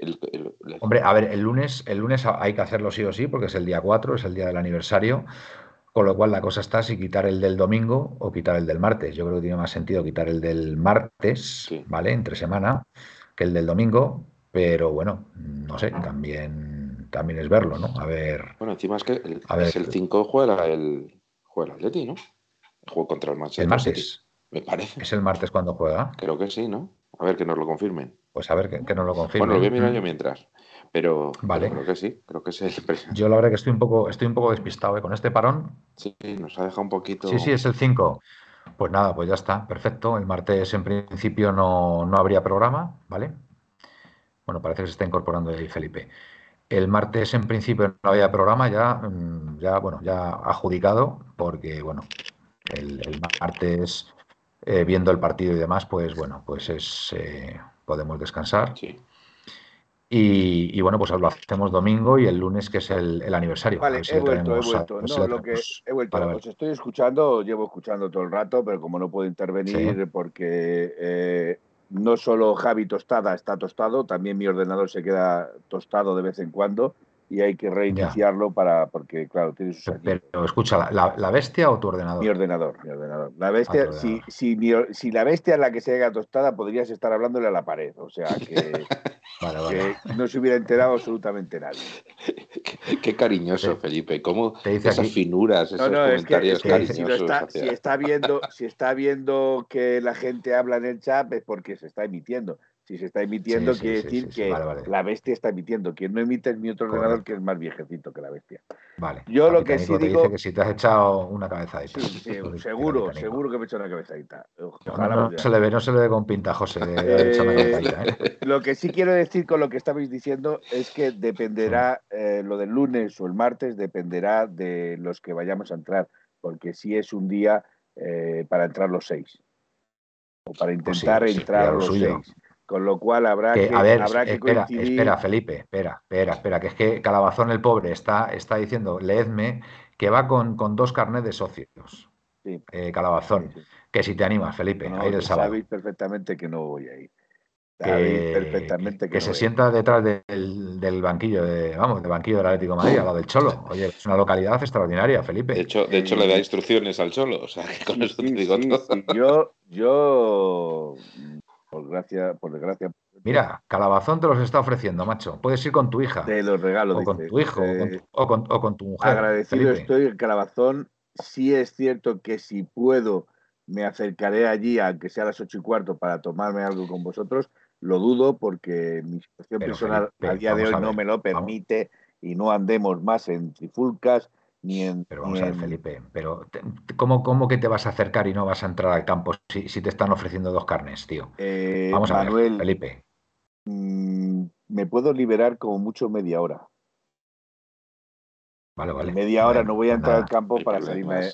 Hombre, a ver, el lunes, el lunes hay que hacerlo sí o sí porque es el día 4, es el día del aniversario. Con lo cual la cosa está si quitar el del domingo o quitar el del martes. Yo creo que tiene más sentido quitar el del martes, ¿vale? Entre semana, que el del domingo. Pero bueno, no sé, también, también es verlo, ¿no? A ver. Bueno, encima es que el, es el 5 juega el, juega el Atleti, ¿no? El juego contra el Manchester El martes. me parece. ¿Es el martes cuando juega? Creo que sí, ¿no? A ver que nos lo confirmen. Pues a ver que, nos lo confirmen. Bueno, lo voy a mirar yo mientras. Pero, vale. creo que sí, creo que es el Yo la verdad que estoy un poco, estoy un poco despistado ¿eh? con este parón. Sí, nos ha dejado un poquito. Sí, sí, es el 5. Pues nada, pues ya está, perfecto. El martes en principio no, no habría programa, ¿vale? Bueno, parece que se está incorporando ahí Felipe. El martes en principio no había programa ya, mm, ya bueno, ya adjudicado, porque bueno, el, martes eh, viendo el partido y demás, pues bueno, pues es eh, podemos descansar. Sí. Y, bueno, pues lo hacemos domingo y el lunes, que es el, aniversario. Vale, he vuelto, he vuelto. no, lo que he vuelto. Os estoy escuchando, llevo escuchando todo el rato, pero como no puedo intervenir porque eh, no solo Javi Tostada está tostado, también mi ordenador se queda tostado de vez en cuando y hay que reiniciarlo para porque claro tiene sus pero, escucha ¿la, bestia o tu ordenador mi ordenador mi ordenador. La bestia ah, si, si, si, la bestia es la que se haga tostada podrías estar hablándole a la pared o sea [LAUGHS] que, no se hubiera enterado absolutamente nadie. Qué, cariñoso Felipe. Cómo te dice esas finuras esos comentarios cariñosos si, está, si, está, viendo si está viendo que la gente habla en el chat es porque se está emitiendo si se está emitiendo, quiere decir que la bestia está emitiendo. Quien no emite es mi otro ordenador, que es más viejecito que la bestia. Vale. Yo lo que sí digo. Dice que si te has echado una cabezadita. Sí, [LAUGHS] seguro, seguro que me he echado una cabezadita. no, se le ve, no se le ve con pinta, José. Eh, ¿eh? [LAUGHS] Lo que sí quiero decir con lo que estabais diciendo es que dependerá, eh, lo del lunes o el martes, dependerá de los que vayamos a entrar. Porque si es un día para entrar los seis. O para pues intentar pues entrar los seis. Con lo cual habrá que, a ver, espera, Espera, Felipe, espera, espera, espera, que es que Calabazón el pobre está, está diciendo, leedme, que va con, con dos carnes de socios. Eh, Calabazón, que si te animas, Felipe, a ir el sábado. Sabéis perfectamente que no voy a ir. Sabéis perfectamente que, se sienta detrás del, banquillo de, vamos, del banquillo del Atlético de Madrid, al lado del Cholo. [LAUGHS] Oye, es una localidad extraordinaria, Felipe. De hecho, de hecho le da instrucciones al Cholo, o sea, con eso te digo todo. Yo, yo por gracia, por desgracia. Mira, calabazón te los está ofreciendo, macho. Puedes ir con tu hija. Te los regalo. O con tu hijo, o, con, tu mujer. Agradecido estoy el calabazón. Sí es cierto que si puedo, me acercaré allí, aunque sea a las ocho y cuarto, para tomarme algo con vosotros. Lo dudo porque mi situación personal a día de hoy no me lo permite y no andemos más en trifulcas pero vamos a ver, Felipe, pero ¿cómo, ¿cómo, que te vas a acercar y no vas a entrar al campo si, si te están ofreciendo dos carnes, tío? Eh, vamos a ver, Felipe. Mm, me puedo liberar como mucho media hora. Vale, vale. Media hora no voy a entrar al campo para salirme,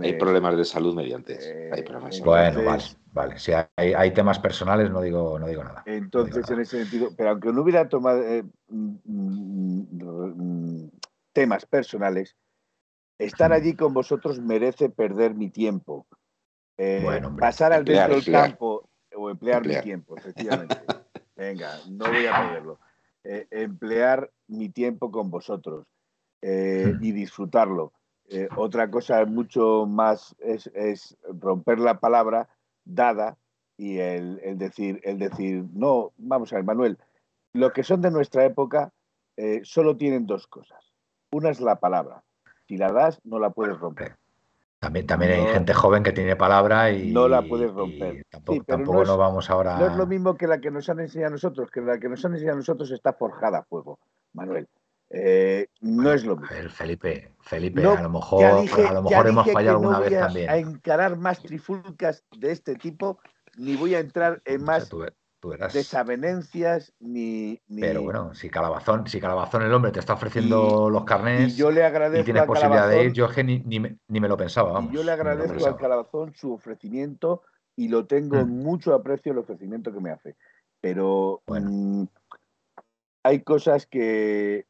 hay, problemas de salud mediante. Eh, bueno, vale, vale. Si hay, hay, temas personales, no digo, no digo nada. Entonces, en ese sentido, pero aunque no hubiera tomado eh, mm, mm, temas personales, Estar allí con vosotros merece perder mi tiempo. Eh, pasar al dentro del campo o emplear, mi tiempo, efectivamente. [LAUGHS] Venga, no voy a perderlo. Eh, emplear mi tiempo con vosotros eh, y disfrutarlo. otra cosa mucho más es, romper la palabra dada y el, decir, el decir, no, vamos a ver, Manuel, lo que son de nuestra época solo tienen dos cosas. Una es la palabra si la das, no la puedes romper. También, también hay gente joven que tiene palabra y. No la puedes romper. Tampoco, no, vamos ahora. No es lo mismo que la que nos han enseñado a nosotros, que la que nos han enseñado a nosotros está forjada a fuego, Manuel. Eh, no es lo mismo. A ver, Felipe, Felipe, a lo mejor, a lo mejor hemos fallado alguna vez también. A encarar más trifulcas de este tipo ni voy a entrar en más desavenencias ni, Pero bueno, si Calabazón, si Calabazón el hombre te está ofreciendo los carnés y, yo le agradezco y tiene posibilidad de ir, yo ni, ni, me, lo pensaba. Vamos, y yo le agradezco a Calabazón su ofrecimiento y lo tengo en mm. mucho aprecio el ofrecimiento que me hace. Pero mm, hay cosas que,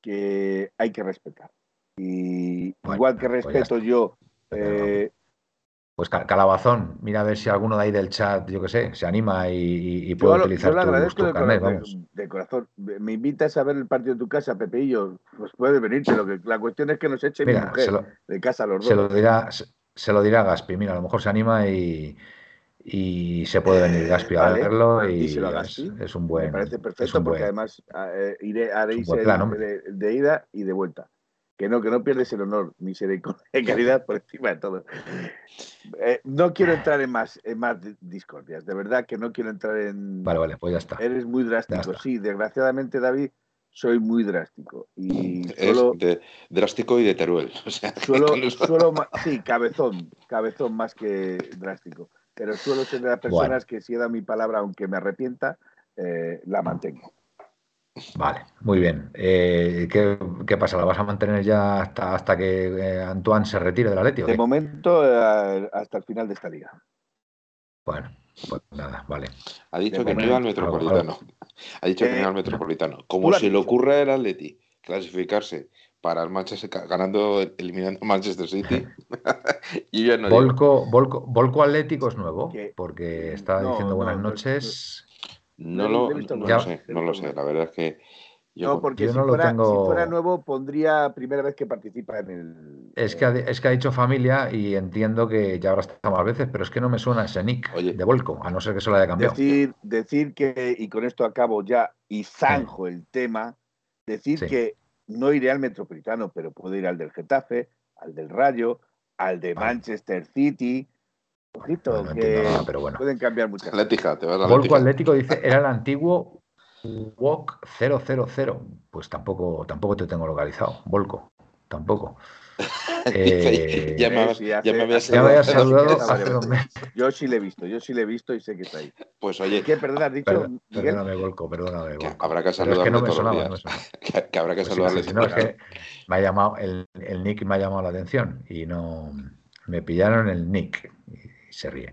que hay que respetar. Y igual que pues respeto yo eh, pues Calabazón, mira a ver si alguno de ahí del chat, yo qué sé, se anima y, puede utilizar yo agradezco de, corazón, de, corazón. Me invitas a ver el partido de tu casa, Pepe y yo, pues puede venir, pero que la cuestión es que nos eche mi mujer de casa los dos. Se lo dirá, se, lo dirá Gaspi, mira, a lo mejor se anima y, se puede venir Gaspi a verlo y, es, un buen. Me parece perfecto porque además eh, iré, haréis de, de ida y de vuelta que no, que no pierdes el honor, misericordia y [LAUGHS] caridad por encima de todo. Eh, no quiero entrar en más, en más discordias, de verdad que no quiero entrar en... Vale, vale, pues ya está. Eres muy drástico, sí, desgraciadamente David, soy muy drástico. Y solo, de, drástico y de Teruel. [LAUGHS] O sea, suelo, sí, cabezón, cabezón más que drástico. Pero suelo ser de las personas que si he dado mi palabra, aunque me arrepienta, eh, la mantengo. Vale, muy bien. Eh, ¿qué, pasa? ¿La vas a mantener ya hasta, hasta que eh, Antoine se retire de la Leti? De momento, eh, hasta el final de esta liga. Bueno, pues nada, vale. Ha dicho que no iba al Metropolitano. Ha dicho que no iba al Metropolitano. Como si le ocurra al Atleti clasificarse para el Manchester ganando, eliminando Manchester City. y [LAUGHS] yo no Volco, Volco, Volco Atlético es nuevo, porque está diciendo buenas noches. No, lo, no, sé, no lo sé. La verdad es que. Yo, no, porque si, fuera, fuera, nuevo pondría primera vez que participa en el. Es que, ha, es que ha dicho familia y entiendo que ya habrá estado más veces, pero es que no me suena ese nick de Volco, a no ser que se lo haya cambiado. Decir, decir que, y con esto acabo ya y zanjo el tema, decir que no iré al Metropolitano, pero puedo ir al del Getafe, al del Rayo, al de Manchester City, Ojito, que pero bueno. pueden cambiar muchas Atlética, te vas a Volco Atlético dice, era el antiguo Walk 000. Pues tampoco, tampoco te tengo localizado, Volco, tampoco. [LAUGHS] Eh, ya, me, ya, me había saludado, hace dos meses. Yo sí le he visto, yo sí le he visto y sé que está ahí. Pues oye. ¿Qué, perdón, has dicho? perdóname, Volco, perdóname. Volco. habrá que saludarle. Es que no me sonaba, [LAUGHS] que, habrá que pues saludarle. Sí, es que me ha llamado, el, el nick me ha llamado la atención y no. Me pillaron el nick se ríe.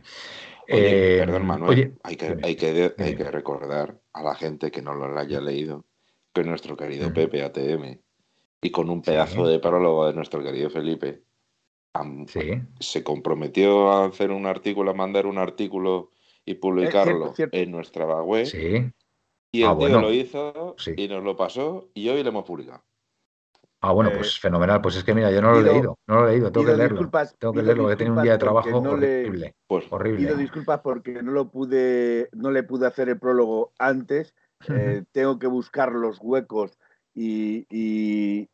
Oye, perdón, eh, Manuel, hay, que, hay, que, hay, que, recordar a la gente que no lo haya leído que nuestro querido Pepe ATM y con un pedazo de prólogo de nuestro querido Felipe se comprometió a hacer un artículo, a mandar un artículo y publicarlo en nuestra web. Y el ah, tío lo hizo y nos lo pasó y hoy lo hemos publicado. Ah, bueno, pues eh, fenomenal. Pues es que mira, yo no lo he leído, no lo he leído, tengo que leerlo. tengo que leerlo, he tenido un día de trabajo horrible. pues horrible. Pido disculpas porque no lo pude, no le pude hacer el prólogo antes. Eh, tengo que buscar los huecos y, y,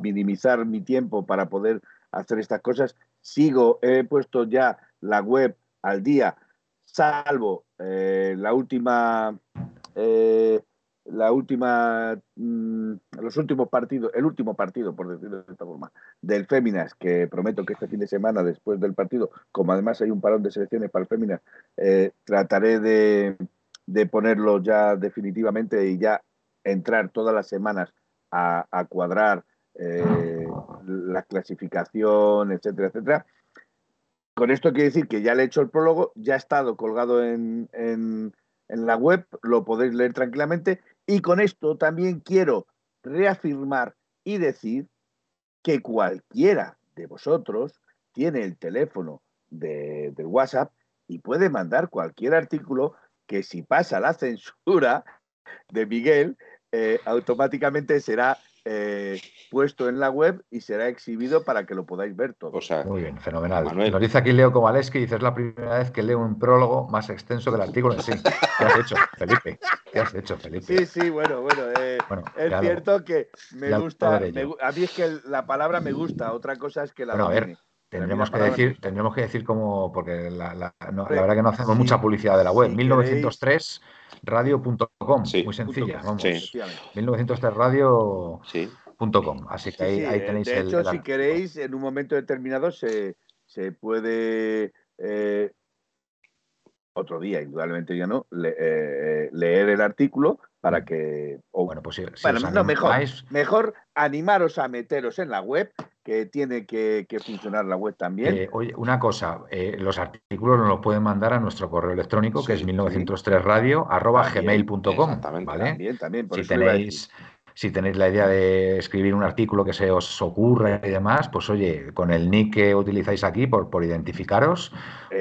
minimizar mi tiempo para poder hacer estas cosas. Sigo, he puesto ya la web al día, salvo eh, la última la última, mm, los últimos partidos, el último partido, por decirlo de esta forma, del Féminas, que prometo que este fin de semana, después del partido, como además hay un parón de selecciones para el Féminas, eh, trataré de, ponerlo ya definitivamente y ya entrar todas las semanas a, cuadrar eh, la clasificación, etcétera, etcétera. Con esto quiere decir que ya le he hecho el prólogo, ya ha estado colgado en, en la web, lo podéis leer tranquilamente y con esto también quiero reafirmar y decir que cualquiera de vosotros tiene el teléfono de, del WhatsApp y puede mandar cualquier artículo que si pasa la censura de Miguel, eh, automáticamente será eh, puesto en la web y será exhibido para que lo podáis ver todo. Muy bien, fenomenal. Nos dice aquí Leo Kowaleski, dice, es la primera vez que leo un prólogo más extenso que el artículo en sí. ¿Qué has hecho, Felipe? ¿Qué has hecho, Felipe? Sí, sí, bueno, bueno. Eh, es cierto que me gusta, a mí es que la palabra me gusta, otra cosa es que la... Bueno, a ver, Tendremos que, decir, tendremos que decir como, porque la, verdad que no hacemos mucha publicidad de la web. 1903 radio.com, muy sencilla, vamos. 1903 radio.com, así que ahí, ahí, tenéis de el. De hecho, si queréis, en un momento determinado se, se puede. Eh, otro día, indudablemente ya no, eh, leer el artículo para mm. que... bueno, pues bueno, no, mejor, mejor animaros a meteros en la web, que tiene que, funcionar la web también. Eh, oye, una cosa, eh, los artículos nos los pueden mandar a nuestro correo electrónico, que es 1903radio.gmail.com, ¿vale? También, también. si tenéis si tenéis la idea de escribir un artículo que se os ocurra y demás, pues oye, con el nick que utilizáis aquí por, por identificaros,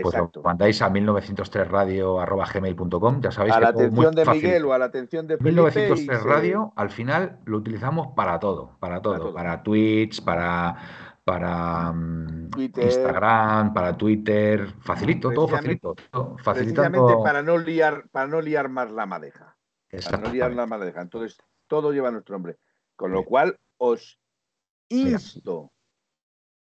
pues lo mandáis a 1903radio.gmail.com, ya sabéis a la atención de Miguel o a la atención de Felipe 1903 Radio, al final lo utilizamos para todo, para todo, para, tweets, para para mm, Instagram, para Twitter, facilito, todo facilito. Facilitando... para no liar, para no liar más la madeja. Para no liar la madeja. Entonces, todo lleva nuestro nombre. Con lo cual, os insto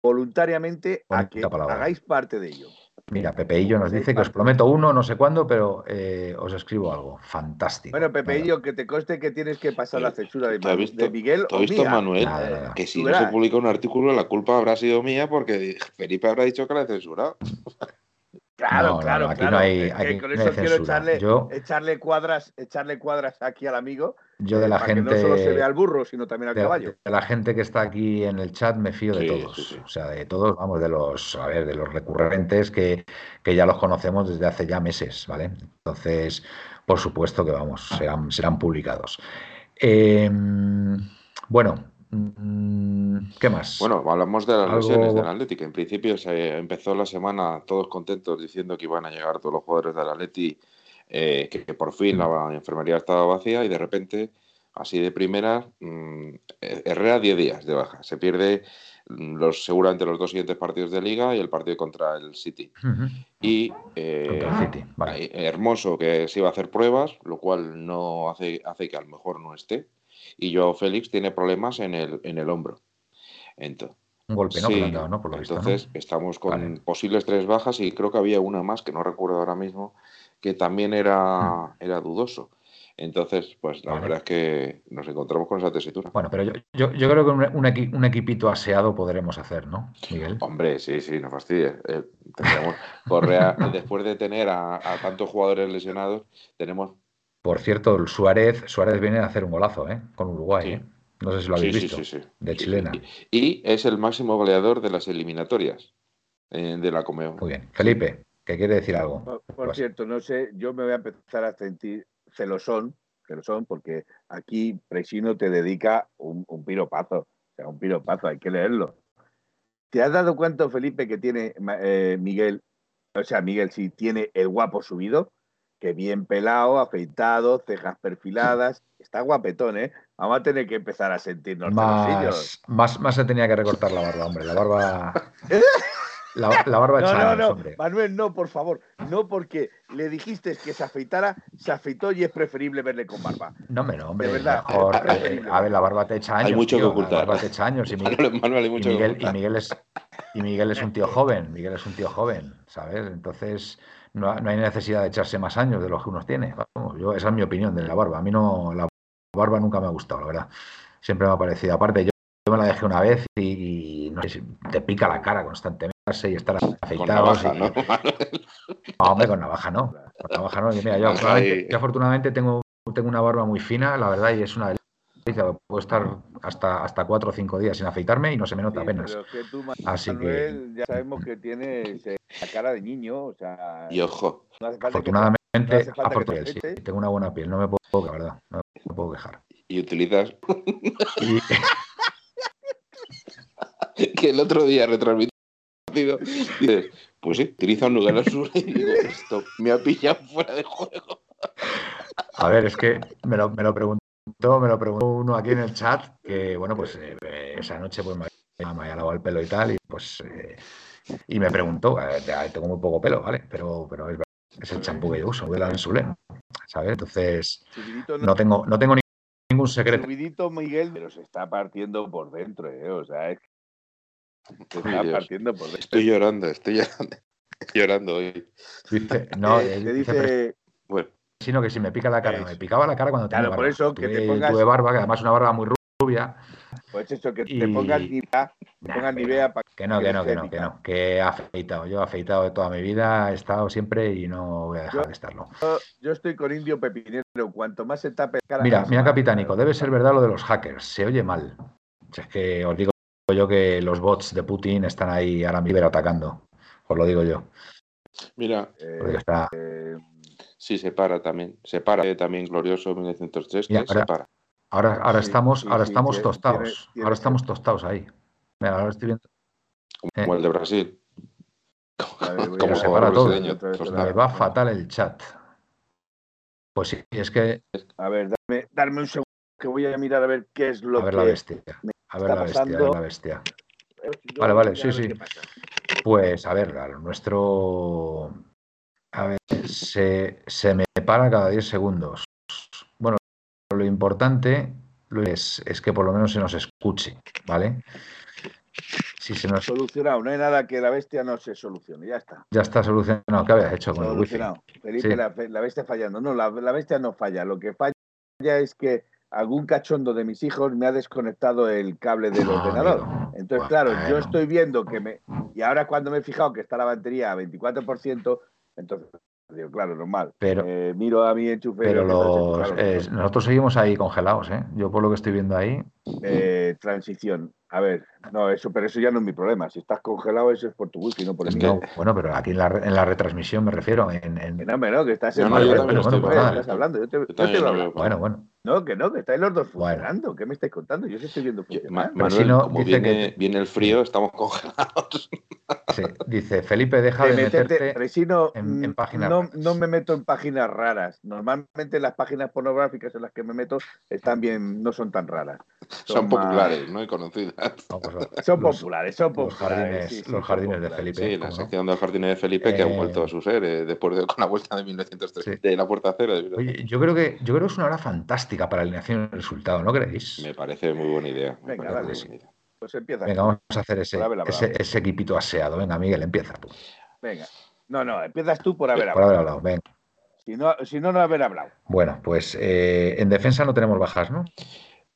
voluntariamente a que hagáis parte de ello. Mira, Pepeillo nos dice que os prometo uno, no sé cuándo, pero eh, os escribo algo. Fantástico. Bueno, Pepeillo, que te conste que tienes que pasar la censura de, Miguel. ¿Te visto, Manuel? que si no se publica un artículo, la culpa habrá sido mía porque Felipe habrá dicho que la he censurado. [LAUGHS] Claro, claro, aquí No hay, aquí con eso quiero echarle, echarle, cuadras, echarle cuadras aquí al amigo. Yo de eh, la gente. Que no solo se ve al burro, sino también al caballo. De la gente que está aquí en el chat me fío de todos. O sea, de todos, vamos, de los, a ver, de los recurrentes que, que ya los conocemos desde hace ya meses, ¿vale? Entonces, por supuesto que vamos, serán, serán publicados. Em, bueno, ¿Qué más? Bueno, hablamos de las lesiones del Atlético. En principio se empezó la semana todos contentos diciendo que iban a llegar todos los jugadores del Atleti, eh, que, por fin la mm. enfermería estaba vacía y de repente, así de primera, mm, Herrera 10 días de baja. Se pierde los seguramente los dos siguientes partidos de liga y el partido contra el City. Y eh, Hermoso que se iba a hacer pruebas, lo cual no hace, hace que a lo mejor no esté y Joao Félix tiene problemas en el, en el hombro. Entonces, un golpe, ¿no? entonces estamos con posibles tres bajas y creo que había una más que no recuerdo ahora mismo que también era, mm. era dudoso. Entonces, pues la verdad es que nos encontramos con esa tesitura. Bueno, pero yo, yo, yo creo que un, un, equipito aseado podremos hacer, ¿no, Miguel? Hombre, sí, sí, no fastidie. Eh, Correa, [LAUGHS] después de tener a, a, tantos jugadores lesionados, tenemos por cierto, el Suárez, Suárez viene a hacer un golazo ¿eh? con Uruguay. ¿eh? No sé si lo habéis visto. de chilena. Y, es el máximo goleador de las eliminatorias eh, de la Comeo. Muy bien. Felipe, ¿qué quiere decir algo? Por, cierto, no sé, yo me voy a empezar a sentir celosón, celosón, porque aquí Presino te dedica un, un piropazo. O sea, un piropazo, hay que leerlo. ¿Te has dado cuenta, Felipe, que tiene eh, Miguel, o sea, Miguel, si tiene el guapo subido? Que bien pelado, afeitado, cejas perfiladas. Está guapetón, ¿eh? Vamos a tener que empezar a sentirnos más, más, más se tenía que recortar la barba, hombre. La barba. [LAUGHS] La, barba no, no, no, Manuel, no, por favor. No, porque le dijiste que se afeitara, se afeitó y es preferible verle con barba. No, hombre, no, hombre. De verdad. Eh, a ver, la barba te echa años. Hay mucho que ocultar. La barba te echa años. Y Miguel, Manuel, hay mucho y Miguel, que y Miguel es, y Miguel es un tío joven. Miguel es un tío joven, ¿sabes? Entonces no, hay necesidad de echarse más años de los que uno tiene. yo, esa es mi opinión de la barba. A mí no, la barba nunca me ha gustado, la verdad. Siempre me ha parecido. Aparte, yo, me la dejé una vez y, no sé, te pica la cara constantemente y estar afeitado. Con [LAUGHS] ¿no? hombre, con navaja no. Con navaja no. mira, yo, afortunadamente, tengo, tengo una barba muy fina, la verdad, y es una Puedo estar hasta, hasta cuatro o cinco días sin afeitarme y no se me nota apenas. Así que ya sabemos que tienes eh, la cara de niño, o sea. Y ojo. afortunadamente, tengo una buena piel, no me puedo, la verdad, no me puedo quejar. Y utilizas. [LAUGHS] que el otro día retransmitido dices, pues sí, utiliza un lugar sur [LAUGHS] y digo, esto me ha pillado fuera de juego. A ver, es que me lo, me lo pregunto me lo preguntó uno aquí en el chat, que bueno, pues eh, esa noche pues me había lavado el pelo y tal, y pues eh, y me preguntó, eh, tengo muy poco pelo, ¿vale? Pero, pero es, es el champú que yo uso, de la ¿sabes? Entonces, no tengo, no tengo ningún secreto. Subidito Miguel, pero se está partiendo por dentro, ¿eh? O sea, es se está partiendo por dentro. Estoy llorando, estoy llorando. [LAUGHS] Estoy llorando hoy. [LAUGHS] no, dice, bueno sino que si me pica la cara, me picaba la cara cuando tenía barba. por eso que tuve, barba, que además una barba muy rubia. Pues eso, que te pongas ni para que no, que no, que no, que no, que he afeitado. Yo he afeitado de toda mi vida, he estado siempre y no voy a dejar de estarlo. Yo, estoy con Indio Pepinero, cuanto más se tape cara. Mira, mira, capitánico, debe ser verdad lo de los hackers, se oye mal. es que os digo yo que los bots de Putin están ahí ahora mismo atacando, os lo digo yo. Mira, eh, sí, se para también, se para eh, también glorioso 1903, se para. Ahora, ahora estamos, ahora estamos tostados. ahora estamos tostados ahí. Mira, ahora estoy viendo. Como el de Brasil. Como se para todo. Me va fatal el chat. Pues sí, es que. A ver, darme, un segundo que voy a mirar a ver qué es lo que. A ver la bestia. A ver la bestia, a ver la bestia. Vale, vale, sí, sí. Pues a ver, nuestro. Se, se me para cada 10 segundos. Bueno, lo importante es, es que por lo menos se nos escuche, ¿vale? Si se nos... Solucionado, no hay nada que la bestia no se solucione, ya está. Ya está solucionado, ¿qué habías hecho con el wifi? Felipe, la, bestia fallando. No, la, bestia no falla, lo que falla es que algún cachondo de mis hijos me ha desconectado el cable del ordenador. Entonces, claro, yo estoy viendo que me... Y ahora cuando me he fijado que está la batería a 24%, entonces claro, normal. Pero, eh, miro a mi enchufe. Pero eh, nosotros seguimos ahí congelados, ¿eh? Yo por lo que estoy viendo ahí. Eh, transición. A ver, no, eso, pero eso ya no es mi problema. Si estás congelado, eso es por tu wifi, no por el mío. bueno, pero aquí en la, en la retransmisión me refiero. En, en... No, no, que estás en no, yo también estoy, estás hablando. Yo te, yo te lo hablo. Bueno, bueno. No, que no, que estáis los dos funcionando. ¿Qué me estáis contando? Yo sí estoy viendo funcionar. Manuel, si no, como viene, que... viene el frío, estamos congelados. Sí, dice Felipe, deja de, meterte, Resino, en, en, páginas no, no, me meto en páginas raras. Normalmente las páginas pornográficas en las que me meto están bien, no son tan raras. Son, populares, ¿no? Y conocidas. Pues, [LAUGHS] son populares, son populares. Los jardines, de Felipe. Sí, la sección de los jardines de Felipe que han vuelto a su ser eh, después de con la vuelta de 1903, de la puerta cero. Oye, yo creo que yo creo que es una hora fantástica para alineación del resultado, ¿no creéis? Me parece muy buena idea. Venga, dale. Pues empieza. Venga, vamos a hacer ese, ese, equipito aseado. Venga, Miguel, empieza tú. Venga. No, no, empiezas tú por haber hablado. Por haber hablado, venga. Si no, si no, no haber hablado. Bueno, pues eh, en defensa no tenemos bajas, ¿no?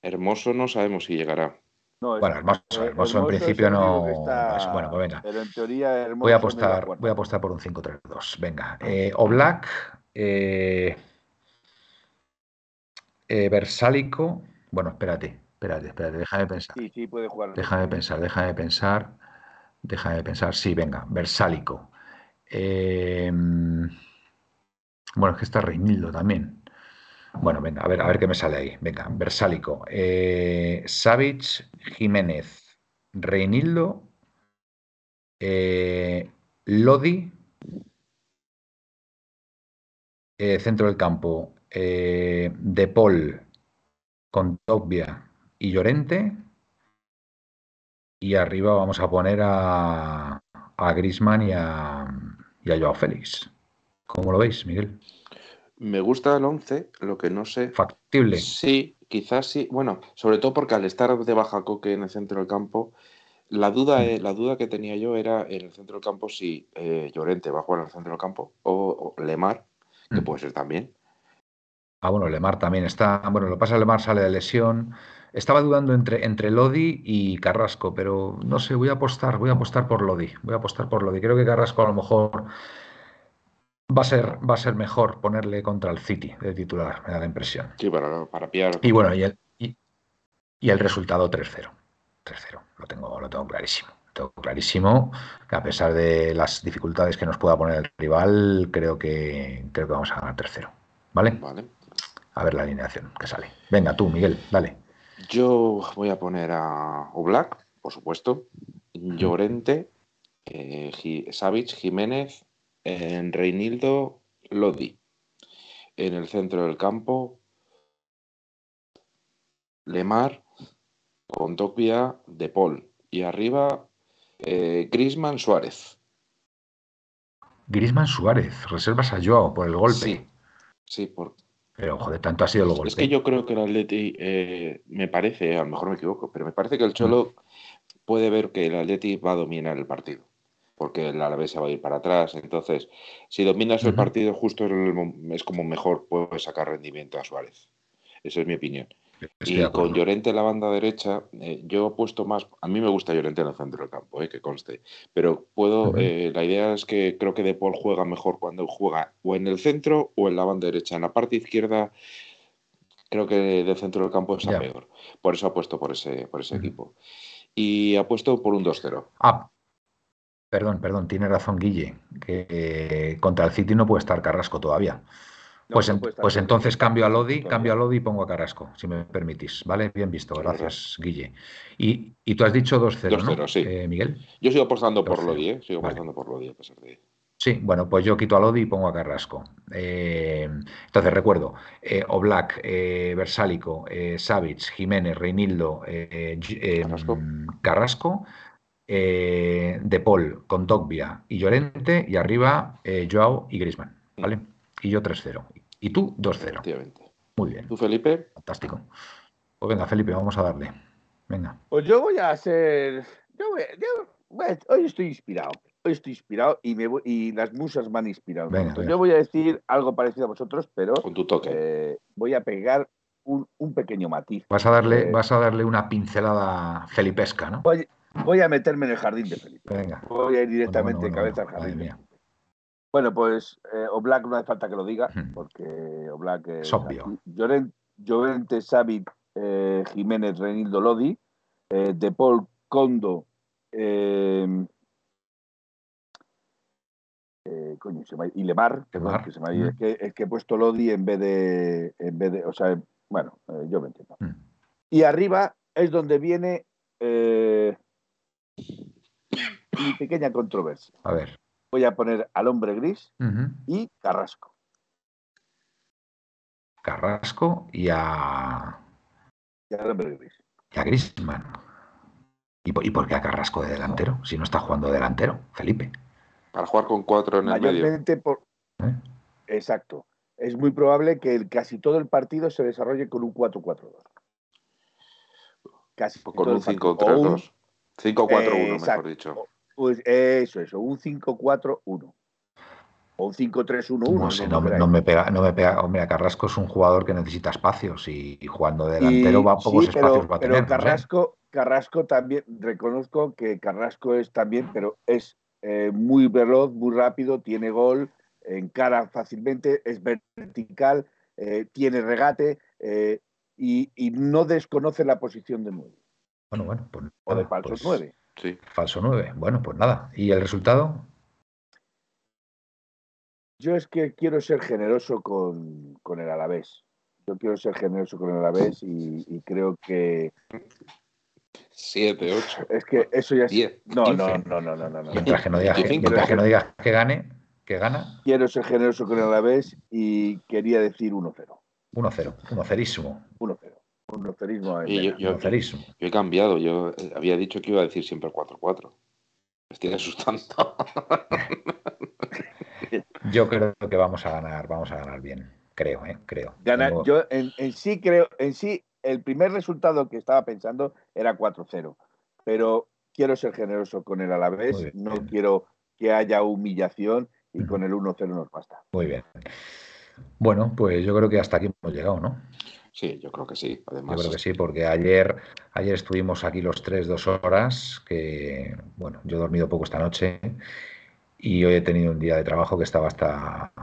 Hermoso no sabemos si llegará. bueno, hermoso, hermoso, en principio no. bueno, pues venga. Pero en teoría, voy a apostar, voy a apostar por un 5-3-2. Venga. Eh, Oblak, eh, eh, Versálico. Bueno, espérate, espérate, espérate, déjame pensar. Sí, sí, puede jugar. Déjame pensar, déjame pensar. Déjame pensar. Sí, venga, Versálico. Eh, bueno, es que está Reinildo también. Bueno, venga, a ver, a ver qué me sale ahí. Venga, Versálico. Eh, Savage, Jiménez, Reinildo, eh, Lodi, eh, centro del campo, eh, De Paul, Contobia y Llorente. Y arriba vamos a poner a, a Grisman y a, y a Joao Félix. ¿Cómo lo veis, Miguel? Me gusta el 11, lo que no sé. Factible. Sí, quizás sí. Bueno, sobre todo porque al estar de baja coque en el centro del campo, la duda, mm. la duda que tenía yo era en el centro del campo si eh, Llorente va a jugar en el centro del campo o, Lemar, que mm. puede ser también. Ah, bueno, Lemar también está. Bueno, lo pasa, Lemar sale de lesión. Estaba dudando entre, entre Lodi y Carrasco, pero no sé, voy a apostar, voy a apostar por Lodi. Voy a apostar por Lodi. Creo que Carrasco a lo mejor Va a, ser, va a ser mejor ponerle contra el City de titular, me da la impresión. Sí, para, para pillar. Y bueno, y el, y, el resultado 3-0. 3-0, lo tengo, lo tengo clarísimo. tengo clarísimo que a pesar de las dificultades que nos pueda poner el rival, creo que, creo que vamos a ganar 3-0. ¿Vale? Vale. A ver la alineación que sale. Venga, tú, Miguel, dale. Yo voy a poner a Oblak, por supuesto, Llorente, eh, Jiménez, en Reinildo Lodi. En el centro del campo, Lemar, Contopia, De Paul. Y arriba, eh, Grisman Suárez. Grisman Suárez, reservas a Joao por el golpe. Sí, sí, por... Pero, joder, tanto ha sido el golpe. Es que yo creo que el Atleti, eh, me parece, a lo mejor me equivoco, pero me parece que el Cholo puede ver que el Atleti va a dominar el partido porque el Alavés se va a ir para atrás. Entonces, si dominas el partido justo es como mejor puedes sacar rendimiento a Suárez. Esa es mi opinión. Y con Llorente en la banda derecha, eh, yo he puesto más. A mí me gusta Llorente en el centro del campo, eh, que conste. Pero puedo. Eh, la idea es que creo que De Paul juega mejor cuando juega o en el centro o en la banda derecha. En la parte izquierda, creo que del centro del campo es peor. Por eso ha puesto por ese, por ese equipo. Y ha puesto por un 2-0. Ah, perdón, perdón, tiene razón Guille, que contra el City no puede estar Carrasco todavía pues, pues entonces cambio a Lodi, cambio a Lodi y pongo a Carrasco, si me permitís. ¿Vale? Bien visto, gracias, Guille. Y, y, tú has dicho 2-0, ¿no? sí. Eh, Miguel. Yo sigo apostando por Lodi, ¿eh? Sigo apostando por Lodi a pesar de. Sí, bueno, pues yo quito a Lodi y pongo a Carrasco. Eh, entonces, recuerdo, eh, Oblak, eh, Versálico, eh, Savic, Jiménez, Reinildo, Carrasco, Carrasco De Paul, Condogbia y Llorente, y arriba Joao y Grisman, ¿vale? Y yo 3-0. Y tú 2-0. Muy bien. ¿Tú, Felipe? Fantástico. Pues venga, Felipe, vamos a darle. Venga. Pues yo voy a hacer. Yo hoy estoy inspirado. Hoy estoy inspirado y, me y las musas me han inspirado. Yo voy a decir algo parecido a vosotros, pero. Con tu toque. Eh, voy a pegar un, pequeño matiz. Vas a, darle, eh, vas a darle una pincelada felipesca, ¿no? Voy, a meterme en el jardín de Felipe. Venga. Voy a ir directamente en cabeza al jardín. Bueno, pues eh, Oblak no hace falta que lo diga, porque Oblak es, obvio. Llorente, Savic, eh, Jiménez, Renildo Lodi, eh, De Paul, Condo, eh, coño, se y Lemar, que se me es, que, es que he puesto Lodi en vez de, en vez de, o sea, bueno, yo me entiendo. Y arriba es donde viene mi pequeña controversia. A ver voy a poner al hombre gris y Carrasco. Carrasco y a. Y al hombre gris. Y a Grisman. ¿Y por, qué a Carrasco de delantero? Si no está jugando delantero, Felipe. Para jugar con cuatro en el medio. Por... ¿Eh? Exacto. Es muy probable que casi todo el partido se desarrolle con un 4-4-2. Casi con un 5-3-2. 5-4-1, mejor dicho. Pues eso, eso, un 5-4-1. O un 5-3-1-1. No sé, no, me pega, no me pega. Hombre, Carrasco es un jugador que necesita espacios y, jugando delantero va a pocos espacios va a tener. Pero Carrasco, Carrasco también, reconozco que Carrasco es también, pero es eh, muy veloz, muy rápido, tiene gol, encara fácilmente, es vertical, eh, tiene regate eh, y, no desconoce la posición de 9. Bueno, bueno, pues, o de falsos 9. Sí. Falso 9. Bueno, pues nada. ¿Y el resultado? Yo es que quiero ser generoso con, el Alavés. Yo quiero ser generoso con el Alavés y, creo que. 7, 8. Es que eso ya es. no, no, no, no, no, no, Mientras que no digas que, no digas que gane, que gana. Quiero ser generoso con el Alavés y quería decir 1-0. 1-0, 1-0. 1-0. Un yo, yo, he cambiado, yo había dicho que iba a decir siempre 4-4. Me estoy asustando. [LAUGHS] yo creo que vamos a ganar, vamos a ganar bien. Creo, ¿eh? Creo. Yo en, sí creo, en sí, el primer resultado que estaba pensando era 4-0. Pero quiero ser generoso con el Alavés, no quiero que haya humillación y con el 1-0 nos basta. Muy bien. Bueno, pues yo creo que hasta aquí hemos llegado, ¿no? Sí, yo creo que sí. Además, yo creo que sí, porque ayer, ayer estuvimos aquí los tres, dos horas, que bueno, yo he dormido poco esta noche y hoy he tenido un día de trabajo que estaba hasta,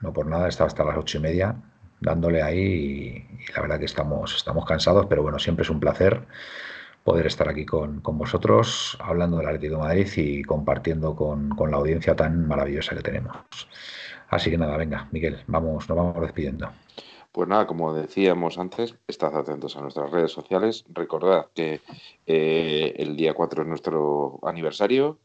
no por nada, estaba hasta las ocho y media dándole ahí y, la verdad que estamos, estamos cansados, pero bueno, siempre es un placer poder estar aquí con, vosotros hablando del Atlético de Madrid y compartiendo con, con la audiencia tan maravillosa que tenemos. Así que nada, venga, Miguel, vamos, nos vamos despidiendo. Pues nada, como decíamos antes, estad atentos a nuestras redes sociales. Recordad que eh, el día 4 es nuestro aniversario.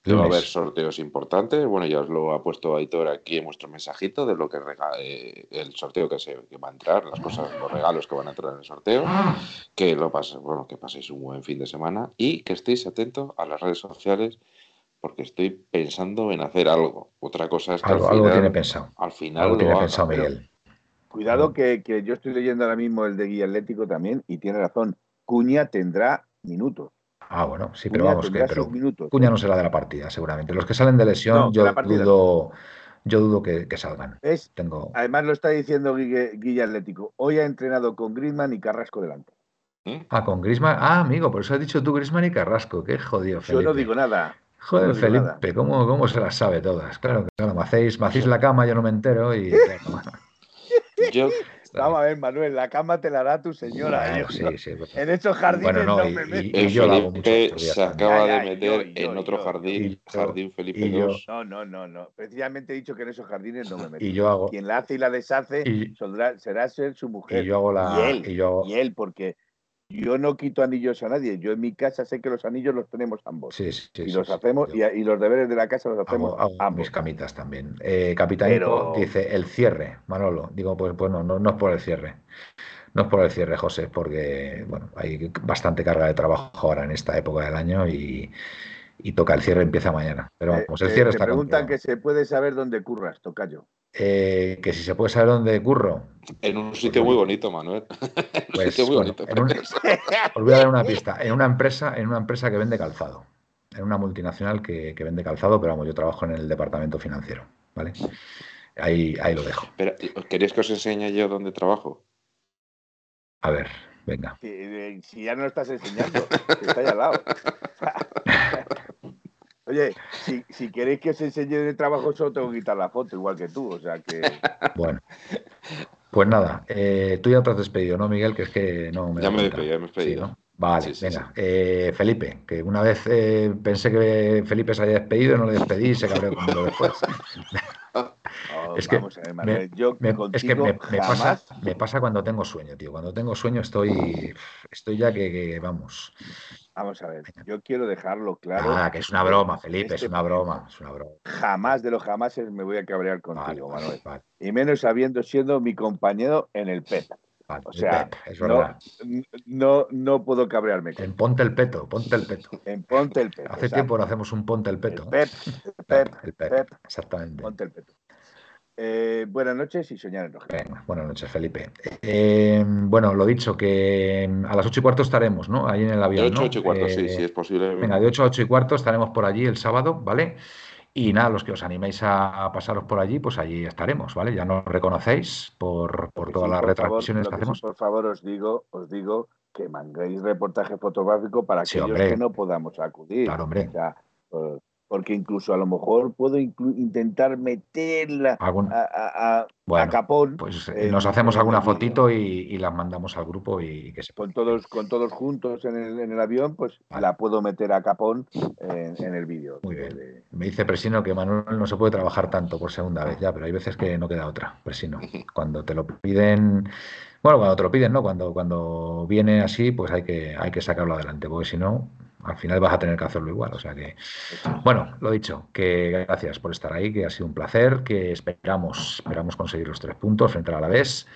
Que va a haber sorteos importantes. Bueno, ya os lo ha puesto Aitor aquí en vuestro mensajito de lo que eh, el sorteo que, se, va a entrar, las cosas, los regalos que van a entrar en el sorteo. Que lo pase, bueno, que paséis un buen fin de semana y que estéis atentos a las redes sociales porque estoy pensando en hacer algo. Otra cosa es que algo, al final, tiene pensado. Al final algo tiene pensado Miguel. Cuidado que, yo estoy leyendo ahora mismo el de Guía Atlético también y tiene razón. Cuña tendrá minutos. Ah, bueno, sí, pero vamos, que pero Cuña no será de la partida, seguramente. Los que salen de lesión, yo dudo, yo dudo que, salgan. Tengo... Además lo está diciendo Guille, Atlético. Hoy ha entrenado con Griezmann y Carrasco delante. ¿Mm? Ah, con Griezmann. Ah, amigo, por eso has dicho tú Griezmann y Carrasco. Qué jodido, Felipe. Yo no digo nada. Joder, Felipe, ¿cómo, ¿cómo, se las sabe todas? Claro, claro, me hacéis, me hacéis la cama, yo no me entero y... [LAUGHS] yo, Vamos a ver, Manuel, la cama te la hará tu señora. ¿eh? en esos jardines no, me meto. Y, yo Felipe se acaba de meter en otro jardín, Jardín Felipe II. No, no, no, no. Precisamente he dicho que en esos jardines no me meto. Y yo hago... Quien la hace y la deshace será ser su mujer. Y yo hago la... Y él, y él porque yo no quito anillos a nadie. Yo en mi casa sé que los anillos los tenemos ambos. Sí, sí, y los hacemos, y, los deberes de la casa los hacemos ambos. Mis camitas también. Eh, Capitán dice el cierre, Manolo. Digo, pues, pues no, no, es por el cierre. No es por el cierre, José, porque bueno, hay bastante carga de trabajo ahora en esta época del año y, toca el cierre empieza mañana. Pero eh, vamos, el cierre está. Me preguntan que se puede saber dónde curras, Tocayo. Eh, que si se puede saber dónde curro. En un sitio muy bonito, Manuel. [LAUGHS] Pues, muy bonito. [LAUGHS] os voy a dar una pista. En una empresa, en una empresa que vende calzado. En una multinacional que, vende calzado, pero vamos, yo trabajo en el departamento financiero. ¿Vale? Ahí, ahí lo dejo. Pero, ¿Queréis que os enseñe yo dónde trabajo? A ver, venga. Si, si ya no lo estás enseñando, [LAUGHS] está ahí al lado. Oye, si, si, queréis que os enseñe el trabajo, solo tengo que quitar la foto, igual que tú, o sea que... [LAUGHS] Bueno, pues nada, eh, tú ya te has despedido, ¿no, Miguel? Que es que no me... Ya me he despedido, ya me he despedido. Vale, venga. Eh, Felipe, que una vez eh, pensé que Felipe se había despedido, no le despedí y se cabreó conmigo después. [LAUGHS] [LAUGHS] es que, me, es que me, pasa, me pasa cuando tengo sueño, tío. Cuando tengo sueño estoy, estoy ya que vamos. Vamos a ver, yo quiero dejarlo claro. Ah, que es una broma, Felipe, es una broma, es una broma. Jamás de los jamás me voy a cabrear contigo, Manuel. Y menos sabiendo siendo mi compañero en el PET. o sea, es verdad. No, no, puedo cabrearme. En Ponte el Peto, Ponte el Peto. En Ponte el Peto. Hace tiempo no hacemos un Ponte el Peto. El Pep, Pep, el Pep, Exactamente. Ponte el Peto. Eh, buenas noches y soñar en rojo. buenas noches, Felipe. Eh, bueno, lo dicho, que a las ocho y cuarto estaremos, ¿no? Ahí en el avión. De 8 a 8 y cuarto, sí, sí, es posible. Venga, de 8 a 8 y cuarto estaremos por allí el sábado, ¿vale? Y nada, los que os animéis a pasaros por allí, pues allí estaremos, ¿vale? Ya nos reconocéis por, por todas las retransmisiones que, hacemos. por favor, os digo, os digo que manguéis reportaje fotográfico para aquellos que no podamos acudir. Claro, hombre. O sea, pues, porque incluso a lo mejor puedo intentar meterla a, capón. Pues eh, nos hacemos alguna fotito y, la mandamos al grupo y que se con todos con todos juntos en el, avión, pues la puedo meter a capón en, el vídeo. Muy bien. Me dice Presino que Manuel no se puede trabajar tanto por segunda vez ya, pero hay veces que no queda otra. Presino, [LAUGHS] cuando te lo piden, bueno, cuando te lo piden, no, cuando cuando viene así, pues hay que hay que sacarlo adelante, porque si no al final vas a tener que hacerlo igual. O sea que, bueno, lo dicho, que gracias por estar ahí, que ha sido un placer, que esperamos, esperamos conseguir los tres puntos frente a la vez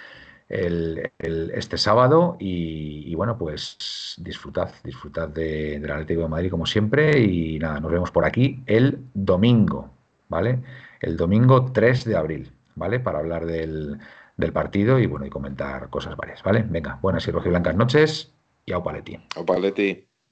el, este sábado y, bueno, pues disfrutad, disfrutad de, del Atlético de Madrid como siempre y nada, nos vemos por aquí el domingo, ¿vale? El domingo 3 de abril, ¿vale? Para hablar del, del partido y bueno, y comentar cosas varias, ¿vale? Venga, buenas y rojiblancas noches y au paletti. Au paletti.